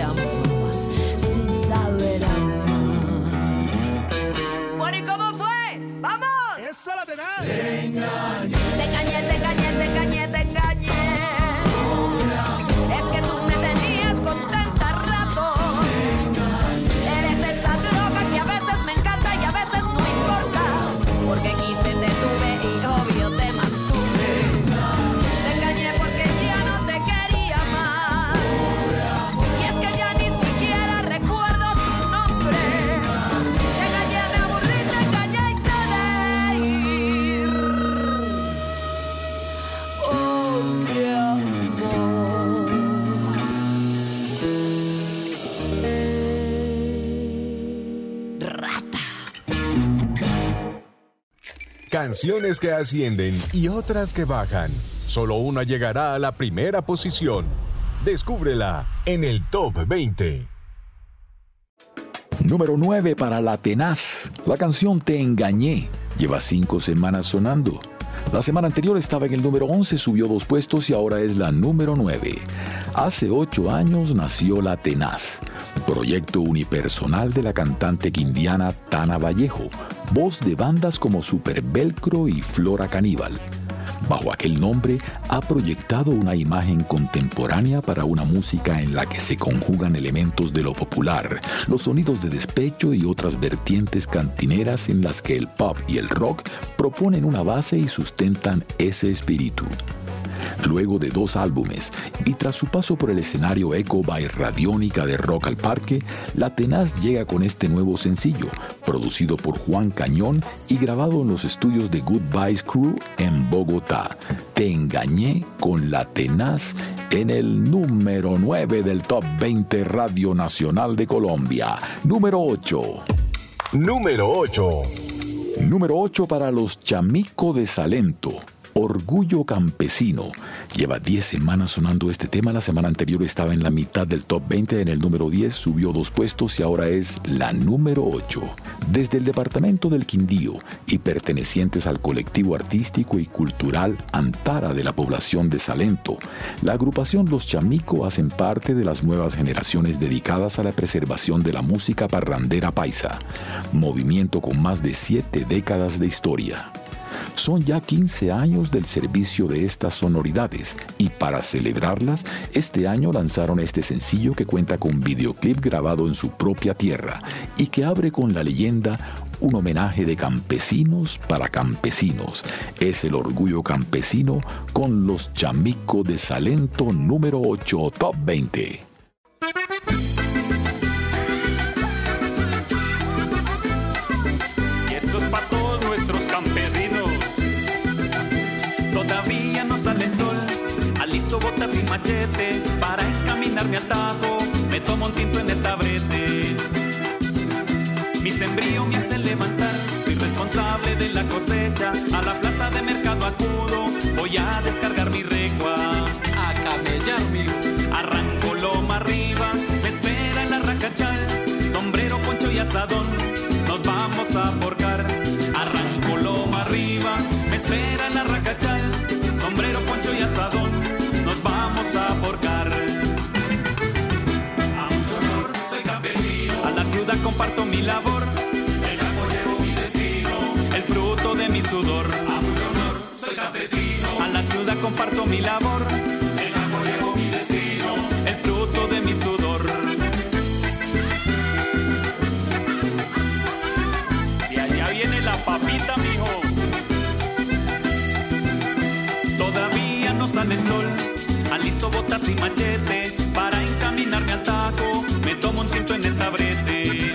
Yeah. Canciones que ascienden y otras que bajan. Solo una llegará a la primera posición. Descúbrela en el Top 20. Número 9 para La Tenaz. La canción Te Engañé lleva cinco semanas sonando. La semana anterior estaba en el número 11, subió dos puestos y ahora es la número 9. Hace ocho años nació La Tenaz, proyecto unipersonal de la cantante quindiana Tana Vallejo, voz de bandas como Super Velcro y Flora Caníbal. Bajo aquel nombre ha proyectado una imagen contemporánea para una música en la que se conjugan elementos de lo popular, los sonidos de despecho y otras vertientes cantineras en las que el pop y el rock proponen una base y sustentan ese espíritu. Luego de dos álbumes y tras su paso por el escenario Echo by Radiónica de Rock al Parque, La Tenaz llega con este nuevo sencillo, producido por Juan Cañón y grabado en los estudios de Goodbyes Crew en Bogotá. Te engañé con La Tenaz en el número 9 del Top 20 Radio Nacional de Colombia. Número 8. Número 8. Número 8 para los Chamico de Salento. Orgullo Campesino. Lleva 10 semanas sonando este tema. La semana anterior estaba en la mitad del top 20, en el número 10 subió dos puestos y ahora es la número 8. Desde el departamento del Quindío y pertenecientes al colectivo artístico y cultural Antara de la población de Salento, la agrupación Los Chamico hacen parte de las nuevas generaciones dedicadas a la preservación de la música parrandera paisa, movimiento con más de 7 décadas de historia. Son ya 15 años del servicio de estas sonoridades y para celebrarlas, este año lanzaron este sencillo que cuenta con videoclip grabado en su propia tierra y que abre con la leyenda un homenaje de campesinos para campesinos. Es el orgullo campesino con los Chamico de Salento número 8 Top 20. Para encaminarme al tajo. Me tomo un tinto en el tabrete. Mi sembrío me hace levantar, soy responsable de la cosecha. A la plaza de mercado acudo, voy a descargar mi recua. A camellar mi Arranco loma arriba, me espera en la racachal. Sombrero, poncho y asadón, nos vamos a forcar. Arranco comparto mi labor. El campo llevo mi destino. El fruto de mi sudor. A mucho honor, soy campesino. A la ciudad comparto mi labor. El campo llevo mi destino. El fruto de mi sudor. Y allá viene la papita, mijo. Todavía no sale el sol. Alisto botas y machete para encaminarme al tajo. Tomo un tinto en el tabrete.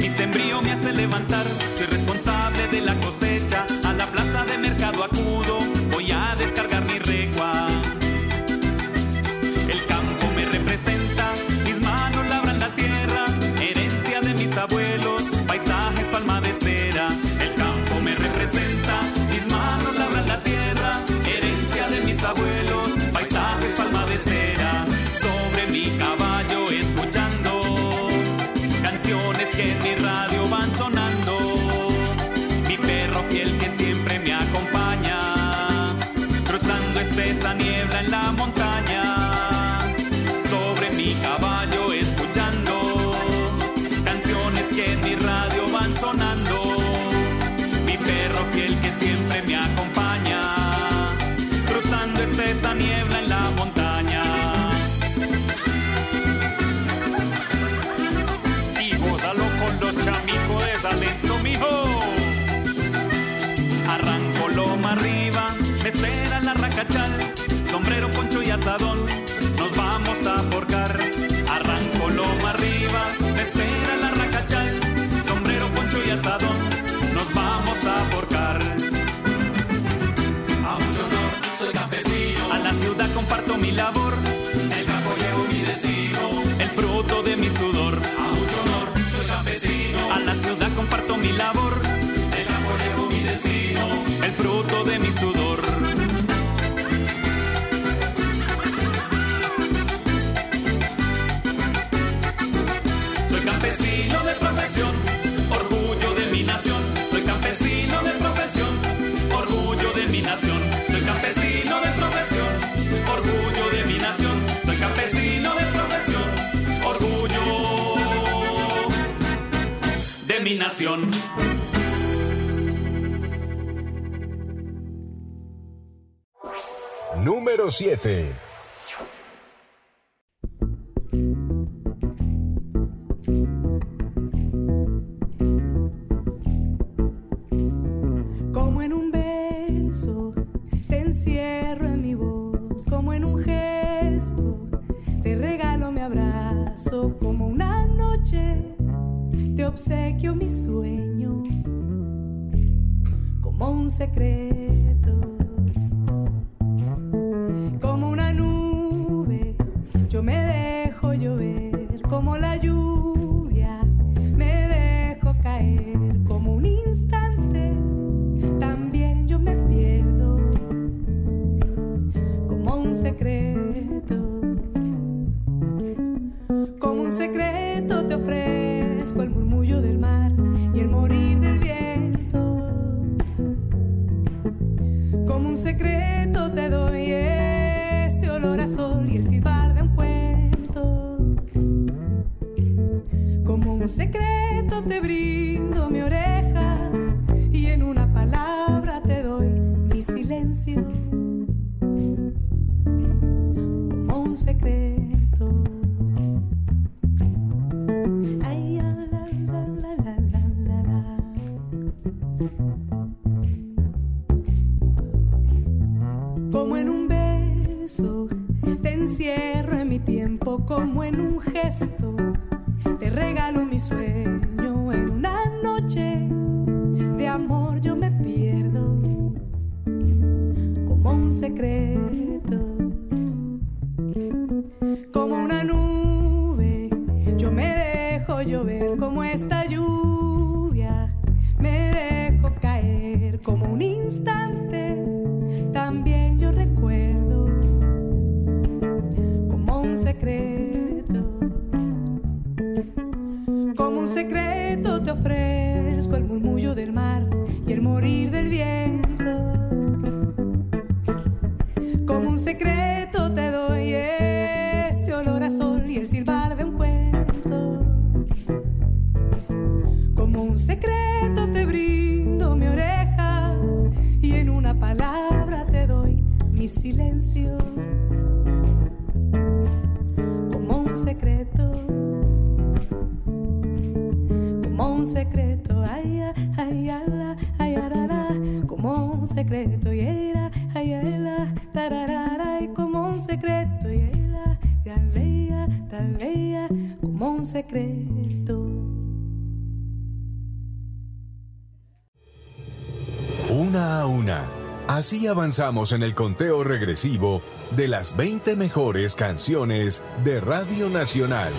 Mi sembrío me hace levantar. Soy responsable de la cosecha. A la plaza de mercado acudo. Voy a descargar mi recua. En la montaña, sobre mi caballo escuchando canciones que en mi radio van sonando. Mi perro fiel que siempre me acompaña, cruzando espesa niebla en la montaña. Y gózalo con los chamicos de Salento, mijo. Arranco loma arriba, me espera la racachal, asadón, nos vamos a porcar. Arranco loma arriba, me espera la racachal, sombrero, poncho y asadón, nos vamos a porcar. A mucho honor, soy campesino. A la ciudad comparto mi labor, el campo llevo mi destino, el fruto de mi sudor. Nación. Número 7. Como en un beso te encierro en mi voz, como en un gesto te regalo mi abrazo, como una noche te obsequio mi sueño, como un secreto, como una secreto te brindo mi oreja regalo mi en el conteo regresivo de las 20 mejores canciones de Radio Nacional.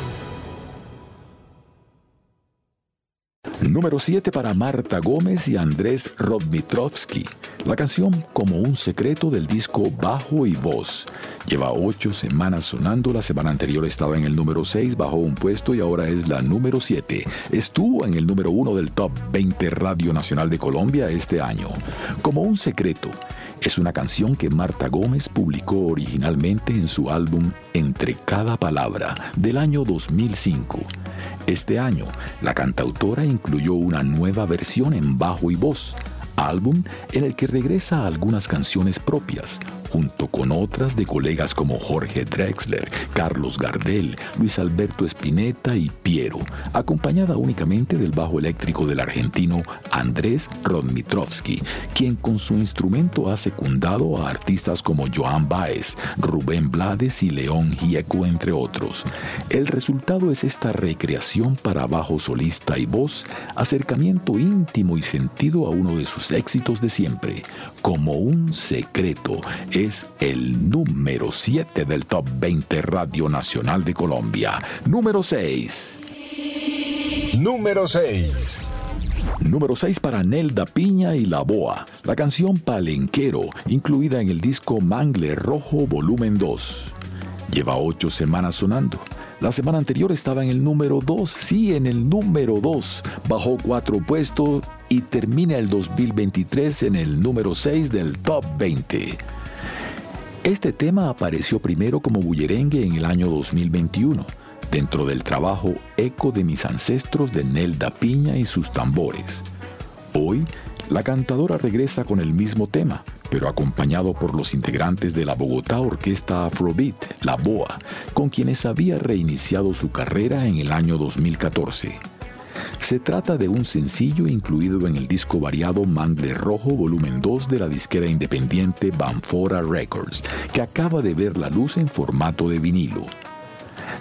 Número 7 para Marta Gómez y Andrés Rodmitrovsky. La canción Como un secreto del disco Bajo y Voz. Lleva ocho semanas sonando. La semana anterior estaba en el número 6, bajó un puesto y ahora es la número 7. Estuvo en el número 1 del Top 20 Radio Nacional de Colombia este año. Como un secreto Es una canción que Marta Gómez publicó originalmente en su álbum Entre cada palabra del año 2005. Este año, la cantautora incluyó una nueva versión en bajo y voz, álbum en el que regresa algunas canciones propias, junto con otras de colegas como Jorge Drexler, Carlos Gardel, Luis Alberto Spinetta y Piero, acompañada únicamente del bajo eléctrico del argentino Andrés Rodmitrovsky, quien con su instrumento ha secundado a artistas como Joan Baez, Rubén Blades y León Gieco, entre otros. El resultado es esta recreación para bajo solista y voz, acercamiento íntimo y sentido a uno de sus éxitos de siempre, como un secreto es el número 7 del Top 20 Radio Nacional de Colombia. Número 6. Número 6. Número 6 para Nelda Piña y La Boa, la canción Palenquero, incluida en el disco Mangle Rojo Volumen 2. Lleva ocho semanas sonando. La semana anterior estaba en el número 2, sí, en el número 2. Bajó cuatro puestos y termina el 2023 en el número 6 del Top 20. Este tema apareció primero como bullerengue en el año 2021, dentro del trabajo Eco de mis ancestros de Nelda Piña y sus tambores. Hoy, la cantadora regresa con el mismo tema, pero acompañado por los integrantes de la Bogotá Orquesta Afrobeat, La Boa, con quienes había reiniciado su carrera en el año 2014. Se trata de un sencillo incluido en el disco variado Mangle Rojo Volumen 2 de la disquera independiente Banfora Records, que acaba de ver la luz en formato de vinilo.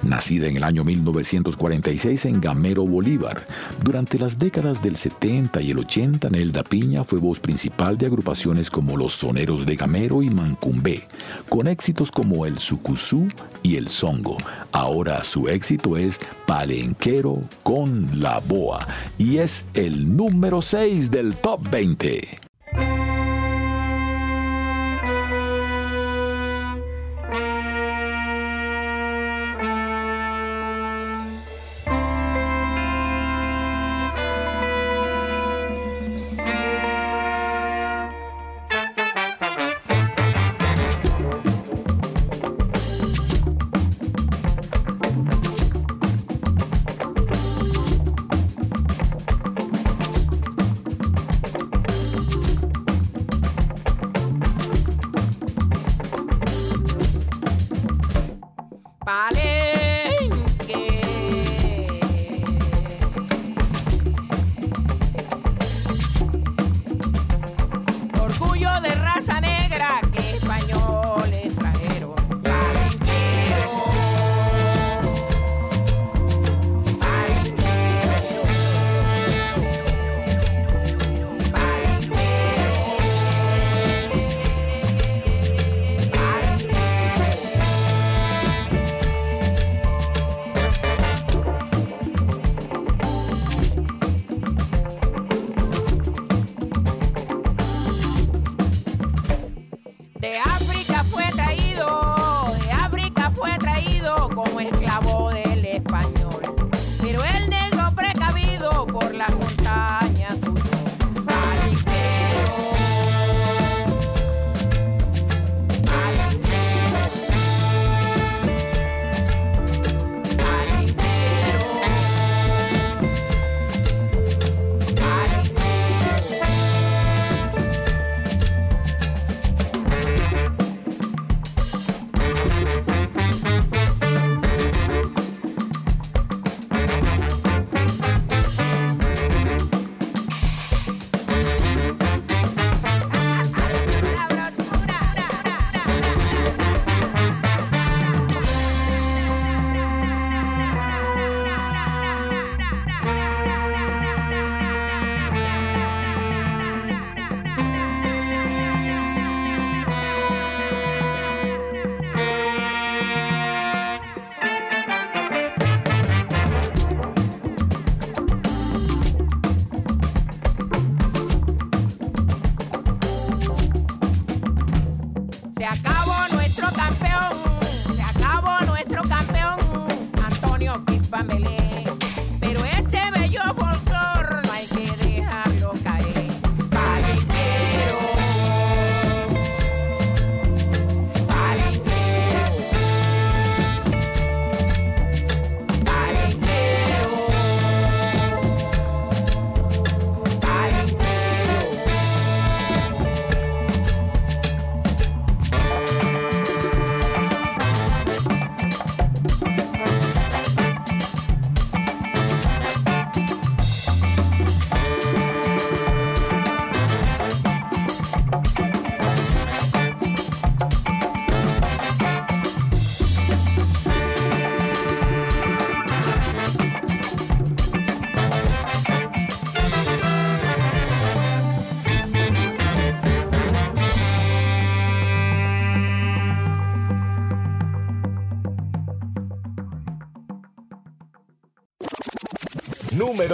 Nacida en el año 1946 en Gamero, Bolívar, durante las décadas del 70 y el 80, Nelda Piña fue voz principal de agrupaciones como Los Soneros de Gamero y Mancumbé, con éxitos como el Sucusú y el Songo. Ahora su éxito es Palenquero con la Boa y es el número 6 del Top 20.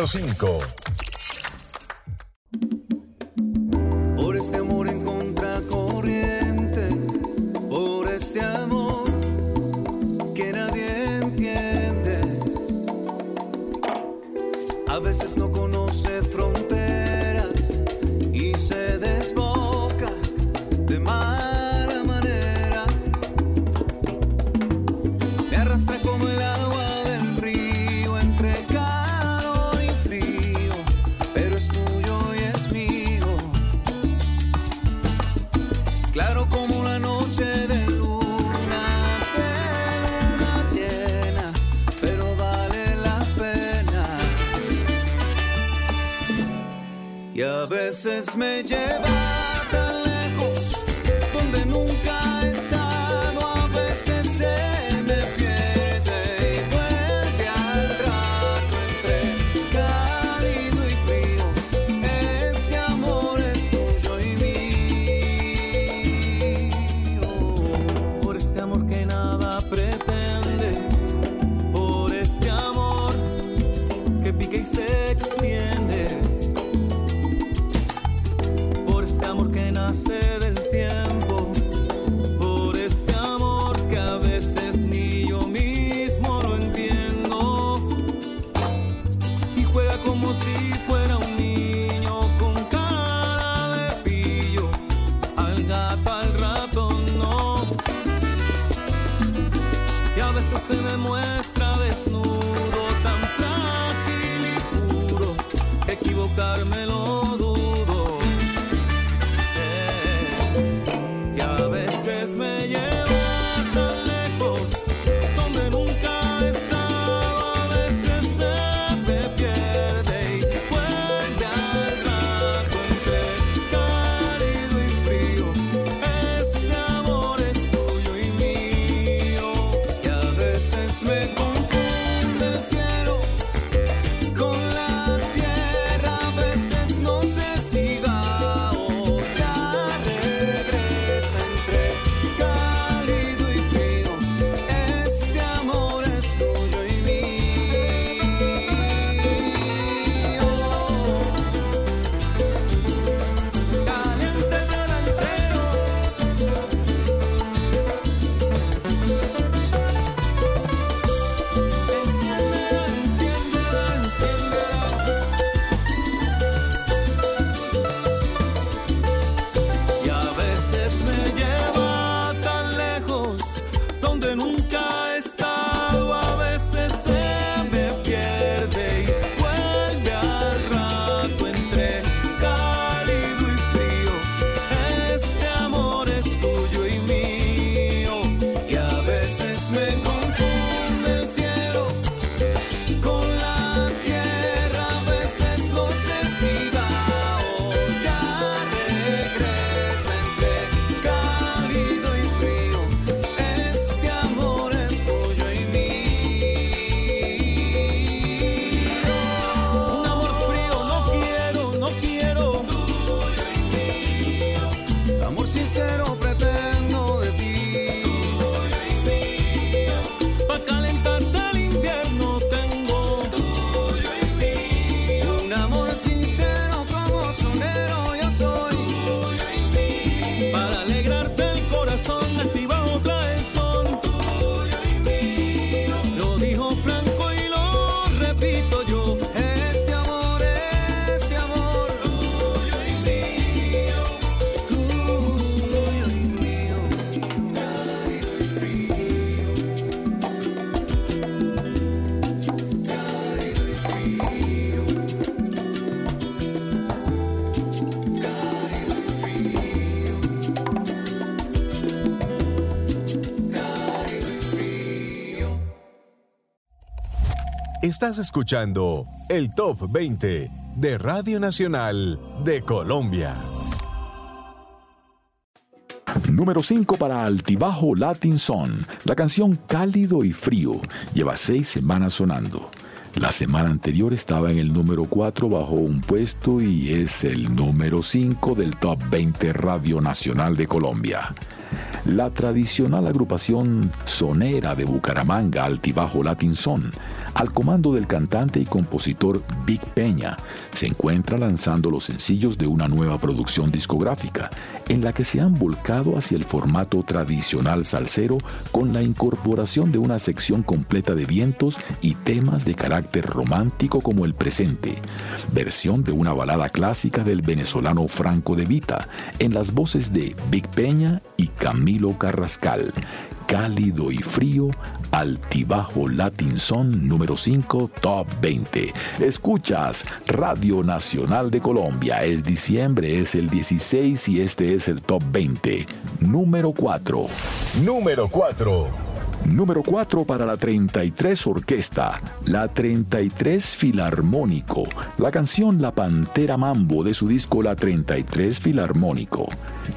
105 Christmas. Estás escuchando el Top 20 de Radio Nacional de Colombia. Número 5 para Altibajo Latin Son. La canción Cálido y Frío lleva seis semanas sonando. La semana anterior estaba en el número 4 bajo un puesto y es el número 5 del Top 20 Radio Nacional de Colombia. La tradicional agrupación sonera de Bucaramanga, Altibajo Latin Son, al comando del cantante y compositor Big Peña, se encuentra lanzando los sencillos de una nueva producción discográfica, en la que se han volcado hacia el formato tradicional salsero con la incorporación de una sección completa de vientos y temas de carácter romántico como el presente, versión de una balada clásica del venezolano Franco de Vita, en las voces de Big Peña y Camilo Carrascal. Cálido y frío, altibajo Latin Son número 5 Top 20. Escuchas Radio Nacional de Colombia. Es diciembre, es el 16 y este es el Top 20. Número 4. Número 4. Número 4 para la 33 Orquesta, la 33 Filarmónico, la canción La Pantera Mambo de su disco La 33 Filarmónico.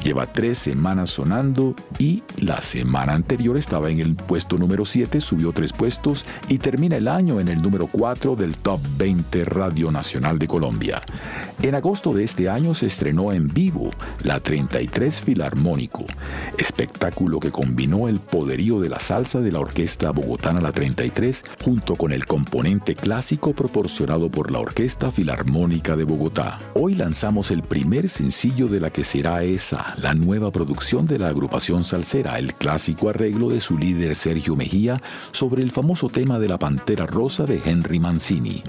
Lleva tres semanas sonando y la semana anterior estaba en el puesto número 7, subió tres puestos y termina el año en el número 4 del Top 20 Radio Nacional de Colombia. En agosto de este año se estrenó en vivo la 33 Filarmónico, espectáculo que combinó el poderío de la salsa de la orquesta bogotana La 33 junto con el componente clásico proporcionado por la Orquesta Filarmónica de Bogotá. Hoy lanzamos el primer sencillo de la que será esa, la nueva producción de la agrupación salsera, el clásico arreglo de su líder Sergio Mejía sobre el famoso tema de la Pantera Rosa de Henry Mancini.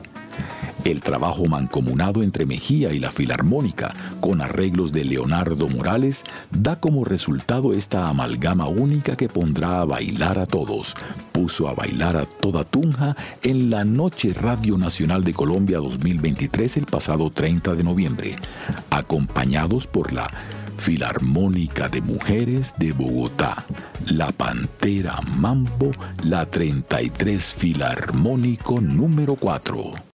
El trabajo mancomunado entre Mejía y la Filarmónica, con arreglos de Leonardo Morales, da como resultado esta amalgama única que pondrá a bailar a todos. Puso a bailar a toda Tunja en la Noche Radio Nacional de Colombia 2023 el pasado 30 de noviembre, acompañados por la Filarmónica de Mujeres de Bogotá, la Pantera Mambo, la 33 Filarmónico número 4.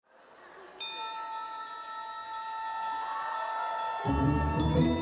Ruge Bogotá.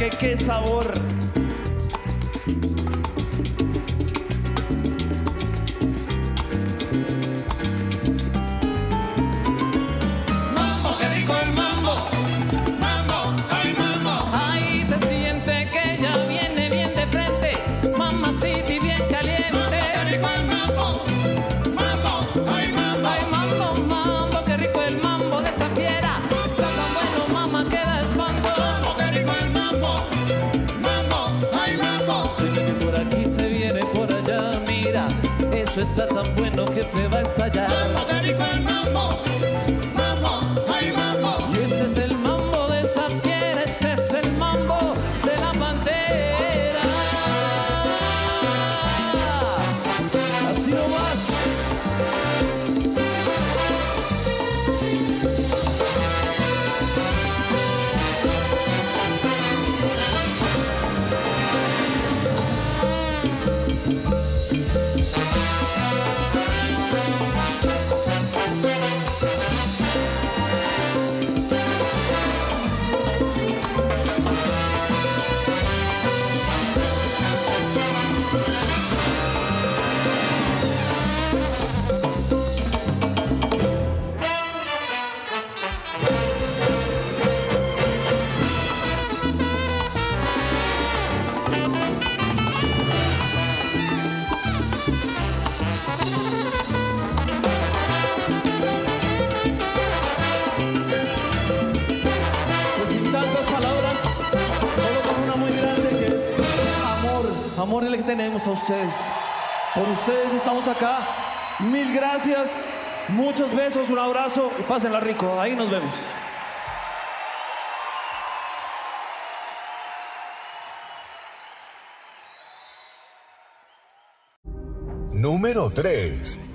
que qué sabor. Por ustedes estamos acá. Mil gracias. Muchos besos, un abrazo y pásenla rico. Ahí nos vemos. Número 3.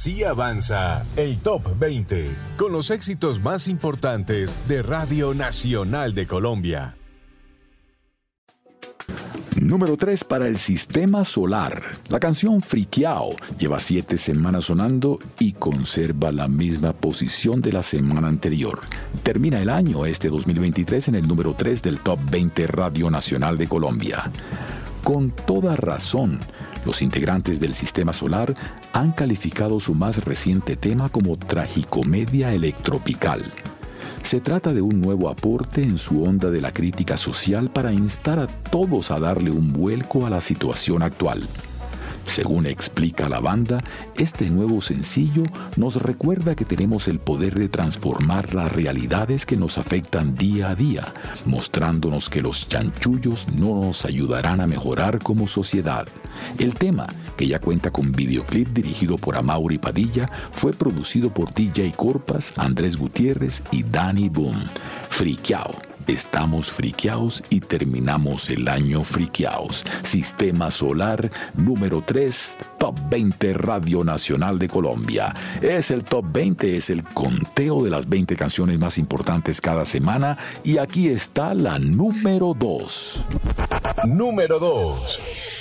Así avanza el Top 20 con los éxitos más importantes de Radio Nacional de Colombia. Número 3 para el Sistema Solar. La canción Friqueao lleva siete semanas sonando y conserva la misma posición de la semana anterior. Termina el año este 2023 en el número 3 del Top 20 Radio Nacional de Colombia. Con toda razón, los integrantes del Sistema Solar han calificado su más reciente tema como tragicomedia electropical. Se trata de un nuevo aporte en su onda de la crítica social para instar a todos a darle un vuelco a la situación actual. Según explica la banda, este nuevo sencillo nos recuerda que tenemos el poder de transformar las realidades que nos afectan día a día, mostrándonos que los chanchullos no nos ayudarán a mejorar como sociedad. El tema, que ya cuenta con videoclip dirigido por Amaury Padilla, fue producido por DJ Corpas, Andrés Gutiérrez y Danny Boom. Friqueao. Estamos friqueados y terminamos el año friqueados. Sistema Solar número 3, Top 20 Radio Nacional de Colombia. Es el Top 20, es el conteo de las 20 canciones más importantes cada semana y aquí está la número 2. Número 2.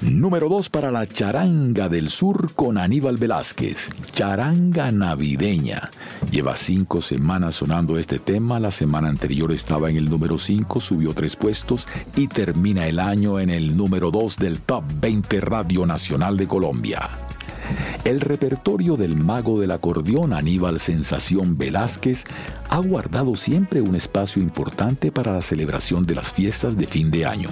Número 2 para la charanga del sur con Aníbal Velázquez. Charanga navideña. Lleva cinco semanas sonando este tema. La semana anterior estaba en el número 5, subió tres puestos y termina el año en el número 2 del Top 20 Radio Nacional de Colombia. El repertorio del mago del acordeón Aníbal Sensación Velázquez ha guardado siempre un espacio importante para la celebración de las fiestas de fin de año.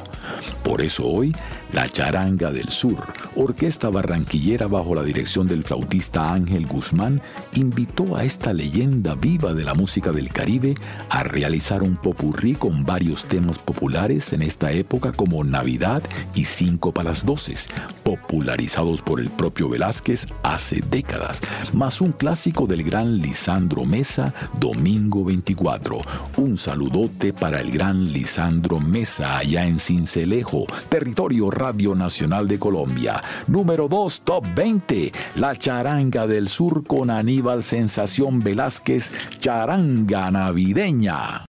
Por eso hoy, la Charanga del Sur, orquesta barranquillera bajo la dirección del flautista Ángel Guzmán, invitó a esta leyenda viva de la música del Caribe a realizar un popurrí con varios temas populares en esta época como Navidad y Cinco para las Doces, popularizados por el propio Velázquez hace décadas, más un clásico del gran Lisandro Mesa, Domingo 24. Un saludote para el gran Lisandro Mesa allá en Cincelejo, territorio Radio Nacional de Colombia. Número 2, Top 20, La Charanga del Sur con Aníbal Sensación Velázquez, Charanga Navideña.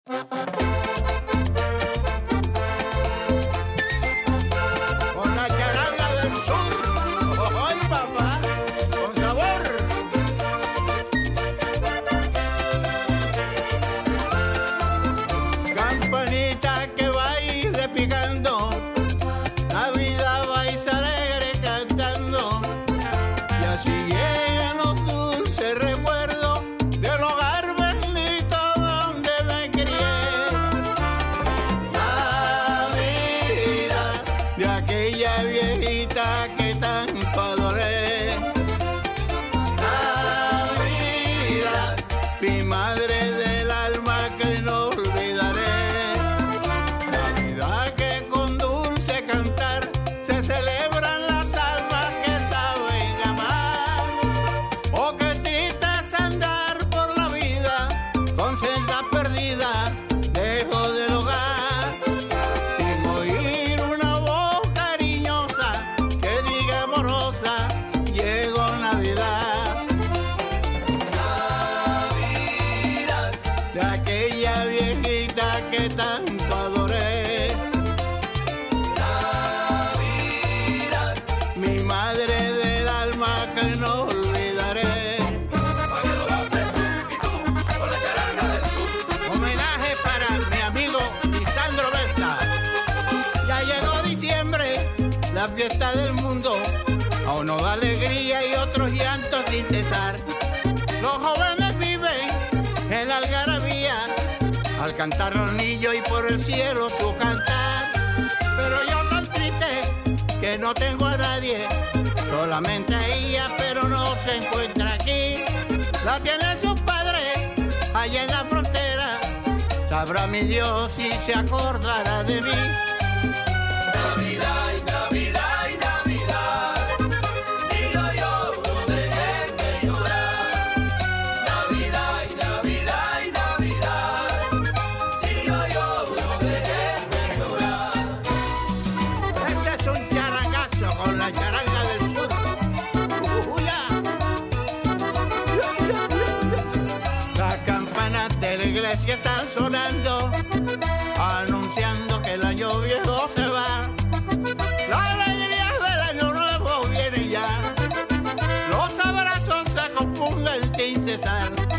Al cantar los niños y por el cielo su cantar. Pero yo tan triste que no tengo a nadie, solamente ella, pero no se encuentra aquí. La tiene su padre allá en la frontera. Sabrá mi Dios si se acordará de mí. Navidad, Navidad.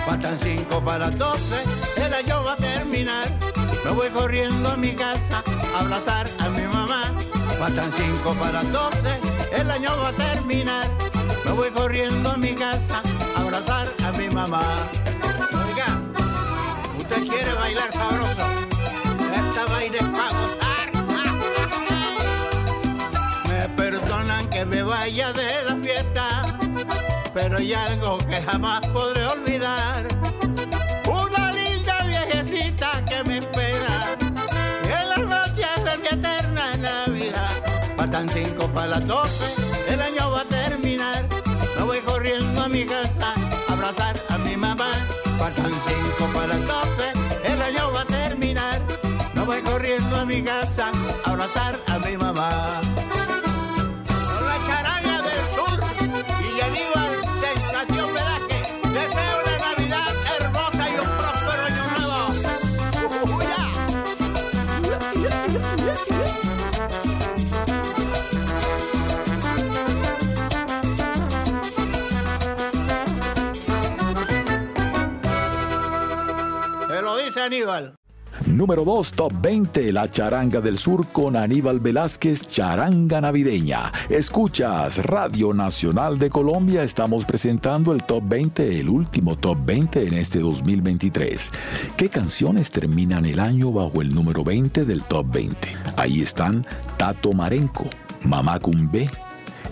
Faltan cinco para las doce, el año va a terminar. Me voy corriendo a mi casa a abrazar a mi mamá. Faltan cinco para las doce, el año va a terminar. Me voy corriendo a mi casa a abrazar a mi mamá. Oiga, usted quiere bailar sabroso. Esta vaina es para gozar. Me perdonan que me vaya de pero hay algo que jamás podré olvidar. Una linda viejecita que me espera y en las noches de mi eterna Navidad. Faltan cinco para las doce, el año va a terminar. Me voy corriendo a mi casa abrazar a mi mamá. Faltan cinco para las doce, el año va a terminar. Me voy corriendo a mi casa abrazar a mi mamá. Aníbal. Número 2, Top 20, La Charanga del Sur con Aníbal Velázquez, Charanga Navideña. Escuchas Radio Nacional de Colombia, estamos presentando el Top 20, el último Top 20 en este 2023. ¿Qué canciones terminan el año bajo el número 20 del Top 20? Ahí están Tato Marenco, Mamá Cumbé,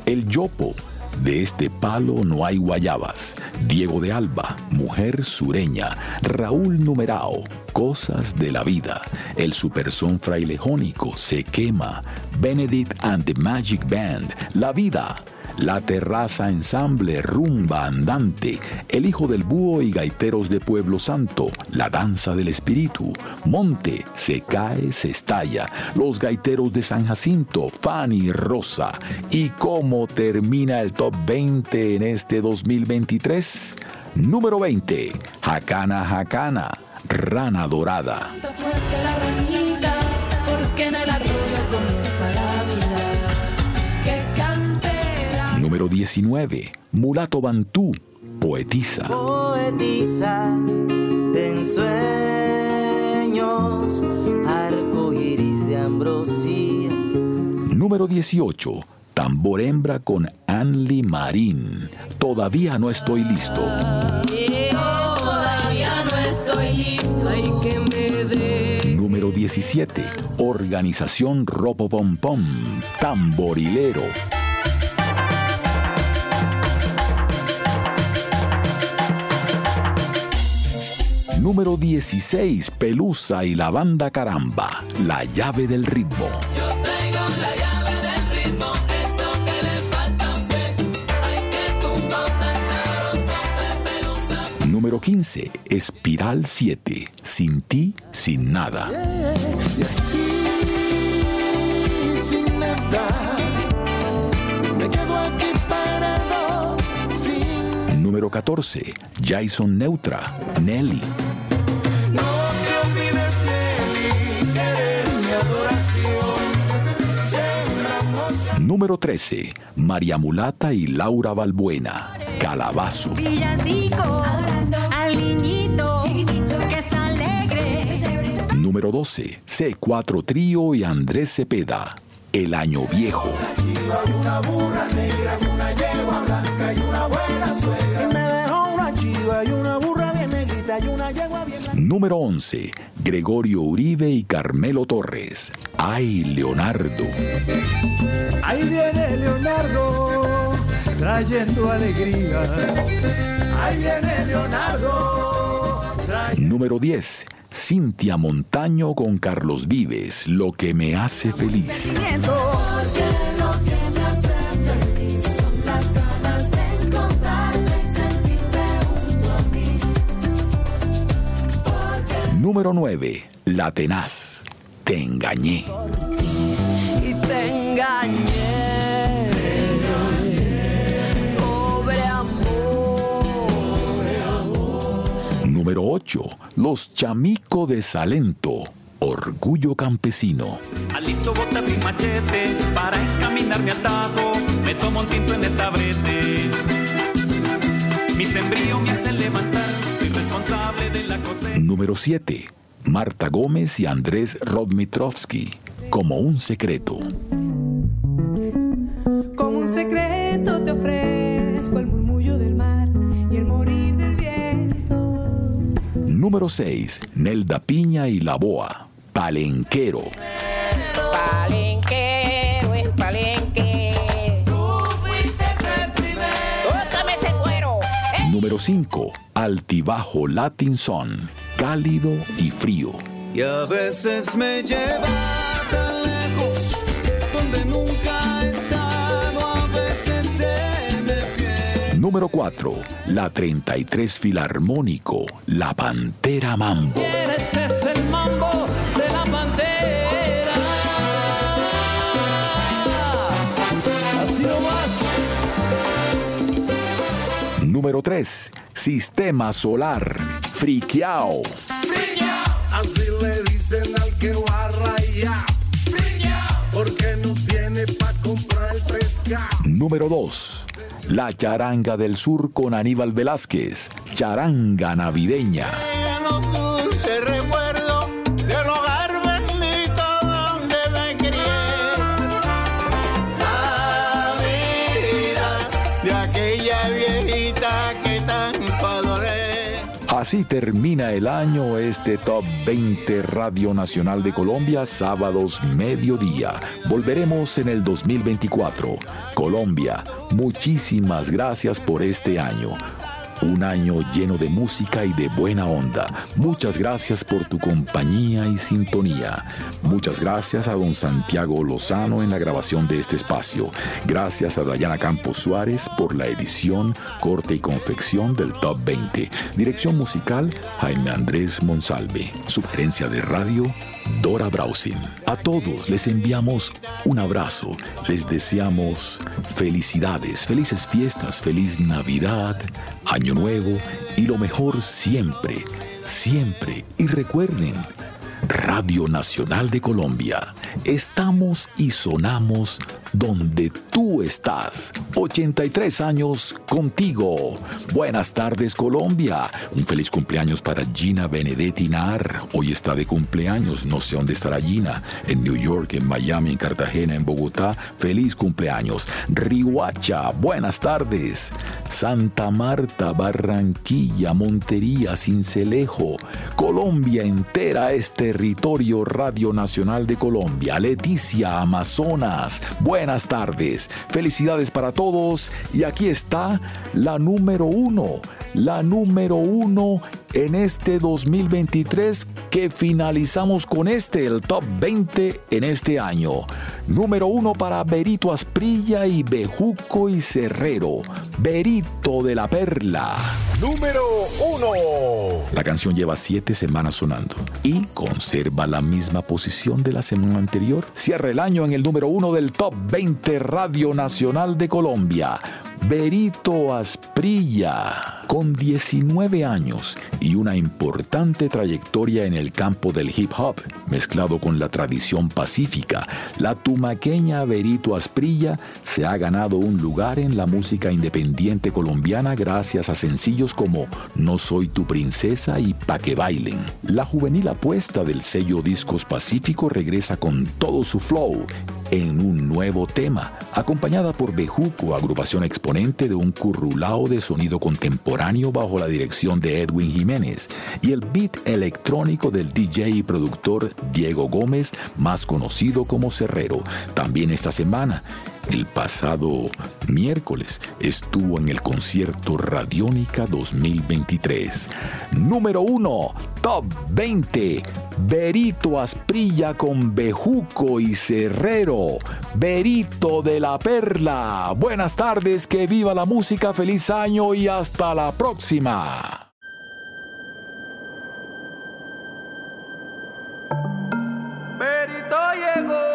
El Yopo, de este palo no hay guayabas. Diego de Alba, Mujer Sureña. Raúl Numerao, Cosas de la Vida. El Superson Frailejónico, Se Quema. Benedict and the Magic Band, La Vida. La Terraza Ensamble, Rumba Andante, El Hijo del Búho y Gaiteros de Pueblo Santo, La Danza del Espíritu, Monte, Se Cae, Se Estalla, Los Gaiteros de San Jacinto, Fanny Rosa. ¿Y cómo termina el top 20 en este 2023? Número 20, Jacana Jacana, Rana Dorada. Número 19, Mulato Bantú, Poetisa. Poetisa de ensueños, arco iris de ambrosía. Número 18. Tambor hembra con Anli Marín. Todavía no estoy listo. Todavía no estoy listo, hay que me dé. Número 17. Organización Ropo Pom Pom. Tamborilero. Número 16. Pelusa y la banda Caramba. La llave del ritmo. Traigo la llave del ritmo, eso que le falta a usted. Ay, que tumba tan sabroso de pelusa. Número 15. Espiral 7. Sin ti, sin nada. Y así, sin nada, número 14, Jason Neutra, Nelly. No te olvides, Nelly, eres mi adoración. Sembramos... Número 13, María Mulata y Laura Balbuena, Calabazo. Niñito, que está alegre. Número 12, C4 Trío y Andrés Cepeda, el Año Viejo. Una chiva, una burra negra, una yegua blanca y una buena suerte y una burra bien negrita y una yegua bien Número 11. Gregorio Uribe y Carmelo Torres. Ay, Leonardo. Ahí viene Leonardo trayendo alegría. Ahí viene Leonardo. Número 10. Cintia Montaño con Carlos Vives. Lo que me hace feliz. Número 9. La Tenaz. Te engañé. y te engañé. Pobre amor. Número 8. Los Chamico de Salento. Orgullo campesino. Alisto botas y machete para encaminar mi atajo. Me tomo un tinto en el tabrete. Mi sembrío me hace levantar. Soy responsable de la cosecha. Número 7. Marta Gómez y Andrés Rodmitrovsky. Como un secreto. Como un secreto te ofrezco el murmullo del mar y el morir del viento. Número 6. Nelda Piña y La Boa. Palenquero. Palenquero palenque. Tú fuiste el primero. Tócame ese cuero. Número 5. Altibajo Latin Son. Cálido y frío. Y a veces me lleva tan lejos donde nunca he estado, a veces se me pierde. Número 4. La 33 Filarmónico. La Pantera mambo Número 3. Sistema Solar. Friquiao. Así le dicen al que va a rayar. Porque no tiene pa' comprar pescado. Número 2. La Charanga del Sur con Aníbal Velázquez. Charanga navideña. Así termina el año este Top 20 Radio Nacional de Colombia, sábados mediodía. Volveremos en el 2024. Colombia, muchísimas gracias por este año. Un año lleno de música y de buena onda. Muchas gracias por tu compañía y sintonía. Muchas gracias a don Santiago Lozano en la grabación de este espacio. Gracias a Dayana Campos Suárez por la edición, corte y confección del Top 20. Dirección musical, Jaime Andrés Monsalve. Sugerencia de radio, Dora Brausin. A todos les enviamos un abrazo. Les deseamos felicidades, felices fiestas, feliz Navidad, Año Nuevo y lo mejor siempre, siempre. Y recuerden, Radio Nacional de Colombia. Estamos y sonamos donde tú estás. 83 años contigo. Buenas tardes Colombia. Un feliz cumpleaños para Gina Benedetti Nar. Hoy está de cumpleaños. No sé dónde estará Gina. En New York, en Miami, en Cartagena, en Bogotá. Feliz cumpleaños. Rihuacha. Buenas tardes. Santa Marta, Barranquilla, Montería, Cincelejo. Colombia entera es territorio Radio Nacional de Colombia. Leticia, Amazonas. Buenas tardes. Felicidades para todos. Y aquí está la número uno. La número uno en este 2023 que finalizamos con este, el top 20 en este año. Número uno para Berito Asprilla y Bejuco y Cerrero. Berito de la Perla. Número uno. La canción lleva siete semanas sonando y conserva la misma posición de la semana anterior. Cierra el año en el número uno del Top 20 Radio Nacional de Colombia. Berito Asprilla. Con 19 años y una importante trayectoria en el campo del hip hop, mezclado con la tradición pacífica, la tumaqueña Berito Asprilla se ha ganado un lugar en la música independiente colombiana gracias a sencillos como No soy tu princesa y Pa' que bailen. La juvenil apuesta del sello Discos Pacífico regresa con todo su flow en un nuevo tema, acompañada por Bejuco, agrupación exponente de un currulao de sonido contemporáneo bajo la dirección de Edwin Jiménez, y el beat electrónico del DJ y productor Diego Gómez, más conocido como Cerrero. También esta semana, el pasado miércoles estuvo en el concierto Radiónica 2023. Número 1, Top 20. Berito Asprilla con Bejuco y Cerrero. Berito de la Perla. Buenas tardes, que viva la música, feliz año y hasta la próxima. Berito llegó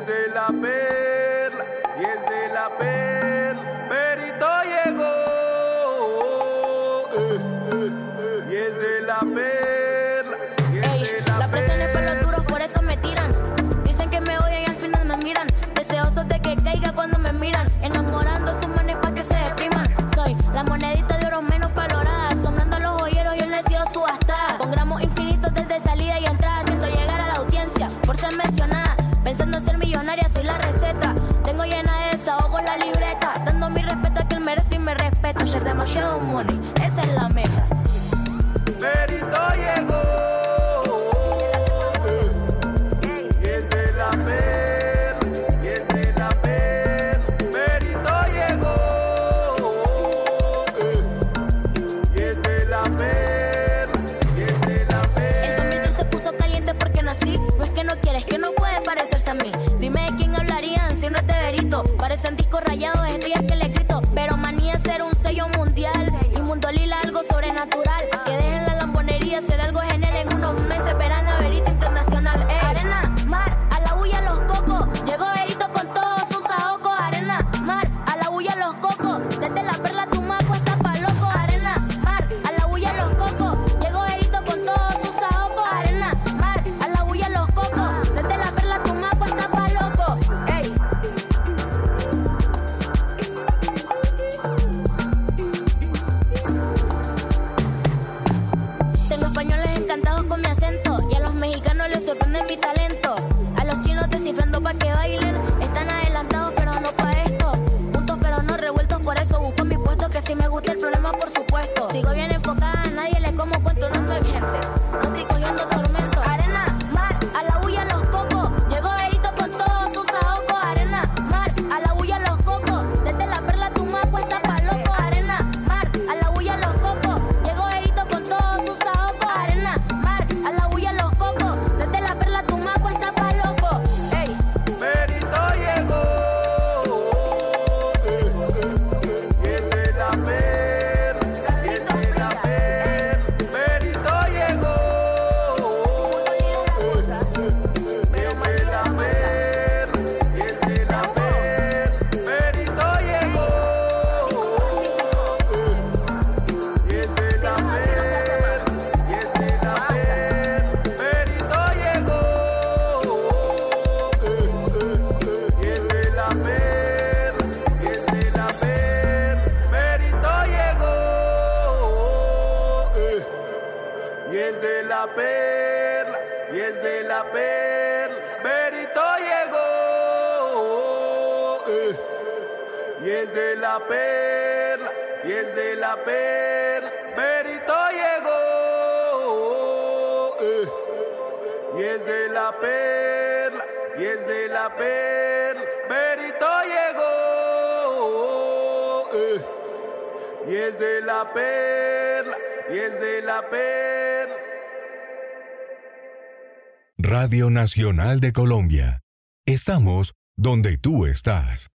es de la perla, y es de la perla. Berito llegó eh, eh, y es de la perla, y es de la, La presión es para los duros, por eso me tiran. Dicen que me odian y al final me miran. Deseosos de que caiga cuando me miran. Enamorando sus manes para que se depriman. Soy la monedita de oro menos valorada. Asombrando a los joyeros y el necio subastada. Con gramos infinitos desde salida y entrada. Haciendo llegar a la audiencia por ser de quién hablarían si no es de Berito. Parecen discos rayados, estrellas Nacional de Colombia. Estamos donde tú estás.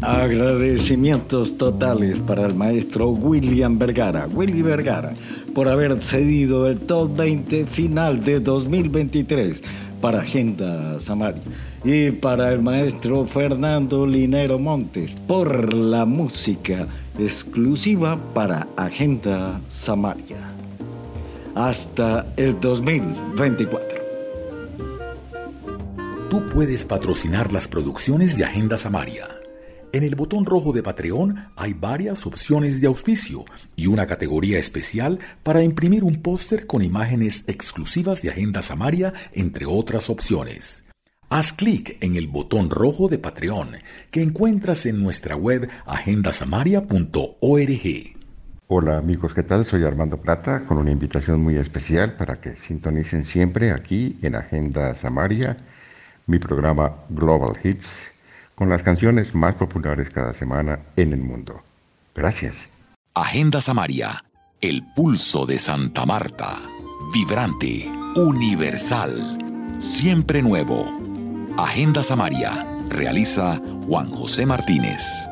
Agradecimientos totales para el maestro William Vergara, Willy Vergara, por haber cedido el top 20 final de 2023 para Agenda Samaria. Y para el maestro Fernando Linero Montes por la música exclusiva para Agenda Samaria. Hasta el 2024. Tú puedes patrocinar las producciones de Agenda Samaria. En el botón rojo de Patreon hay varias opciones de auspicio y una categoría especial para imprimir un póster con imágenes exclusivas de Agenda Samaria, entre otras opciones. Haz clic en el botón rojo de Patreon que encuentras en nuestra web agendasamaria.org. Hola amigos, ¿qué tal? Soy Armando Plata con una invitación muy especial para que sintonicen siempre aquí en Agenda Samaria mi programa Global Hits con las canciones más populares cada semana en el mundo. Gracias. Agenda Samaria, el pulso de Santa Marta. Vibrante, universal, siempre nuevo. Agenda Samaria, realiza Juan José Martínez.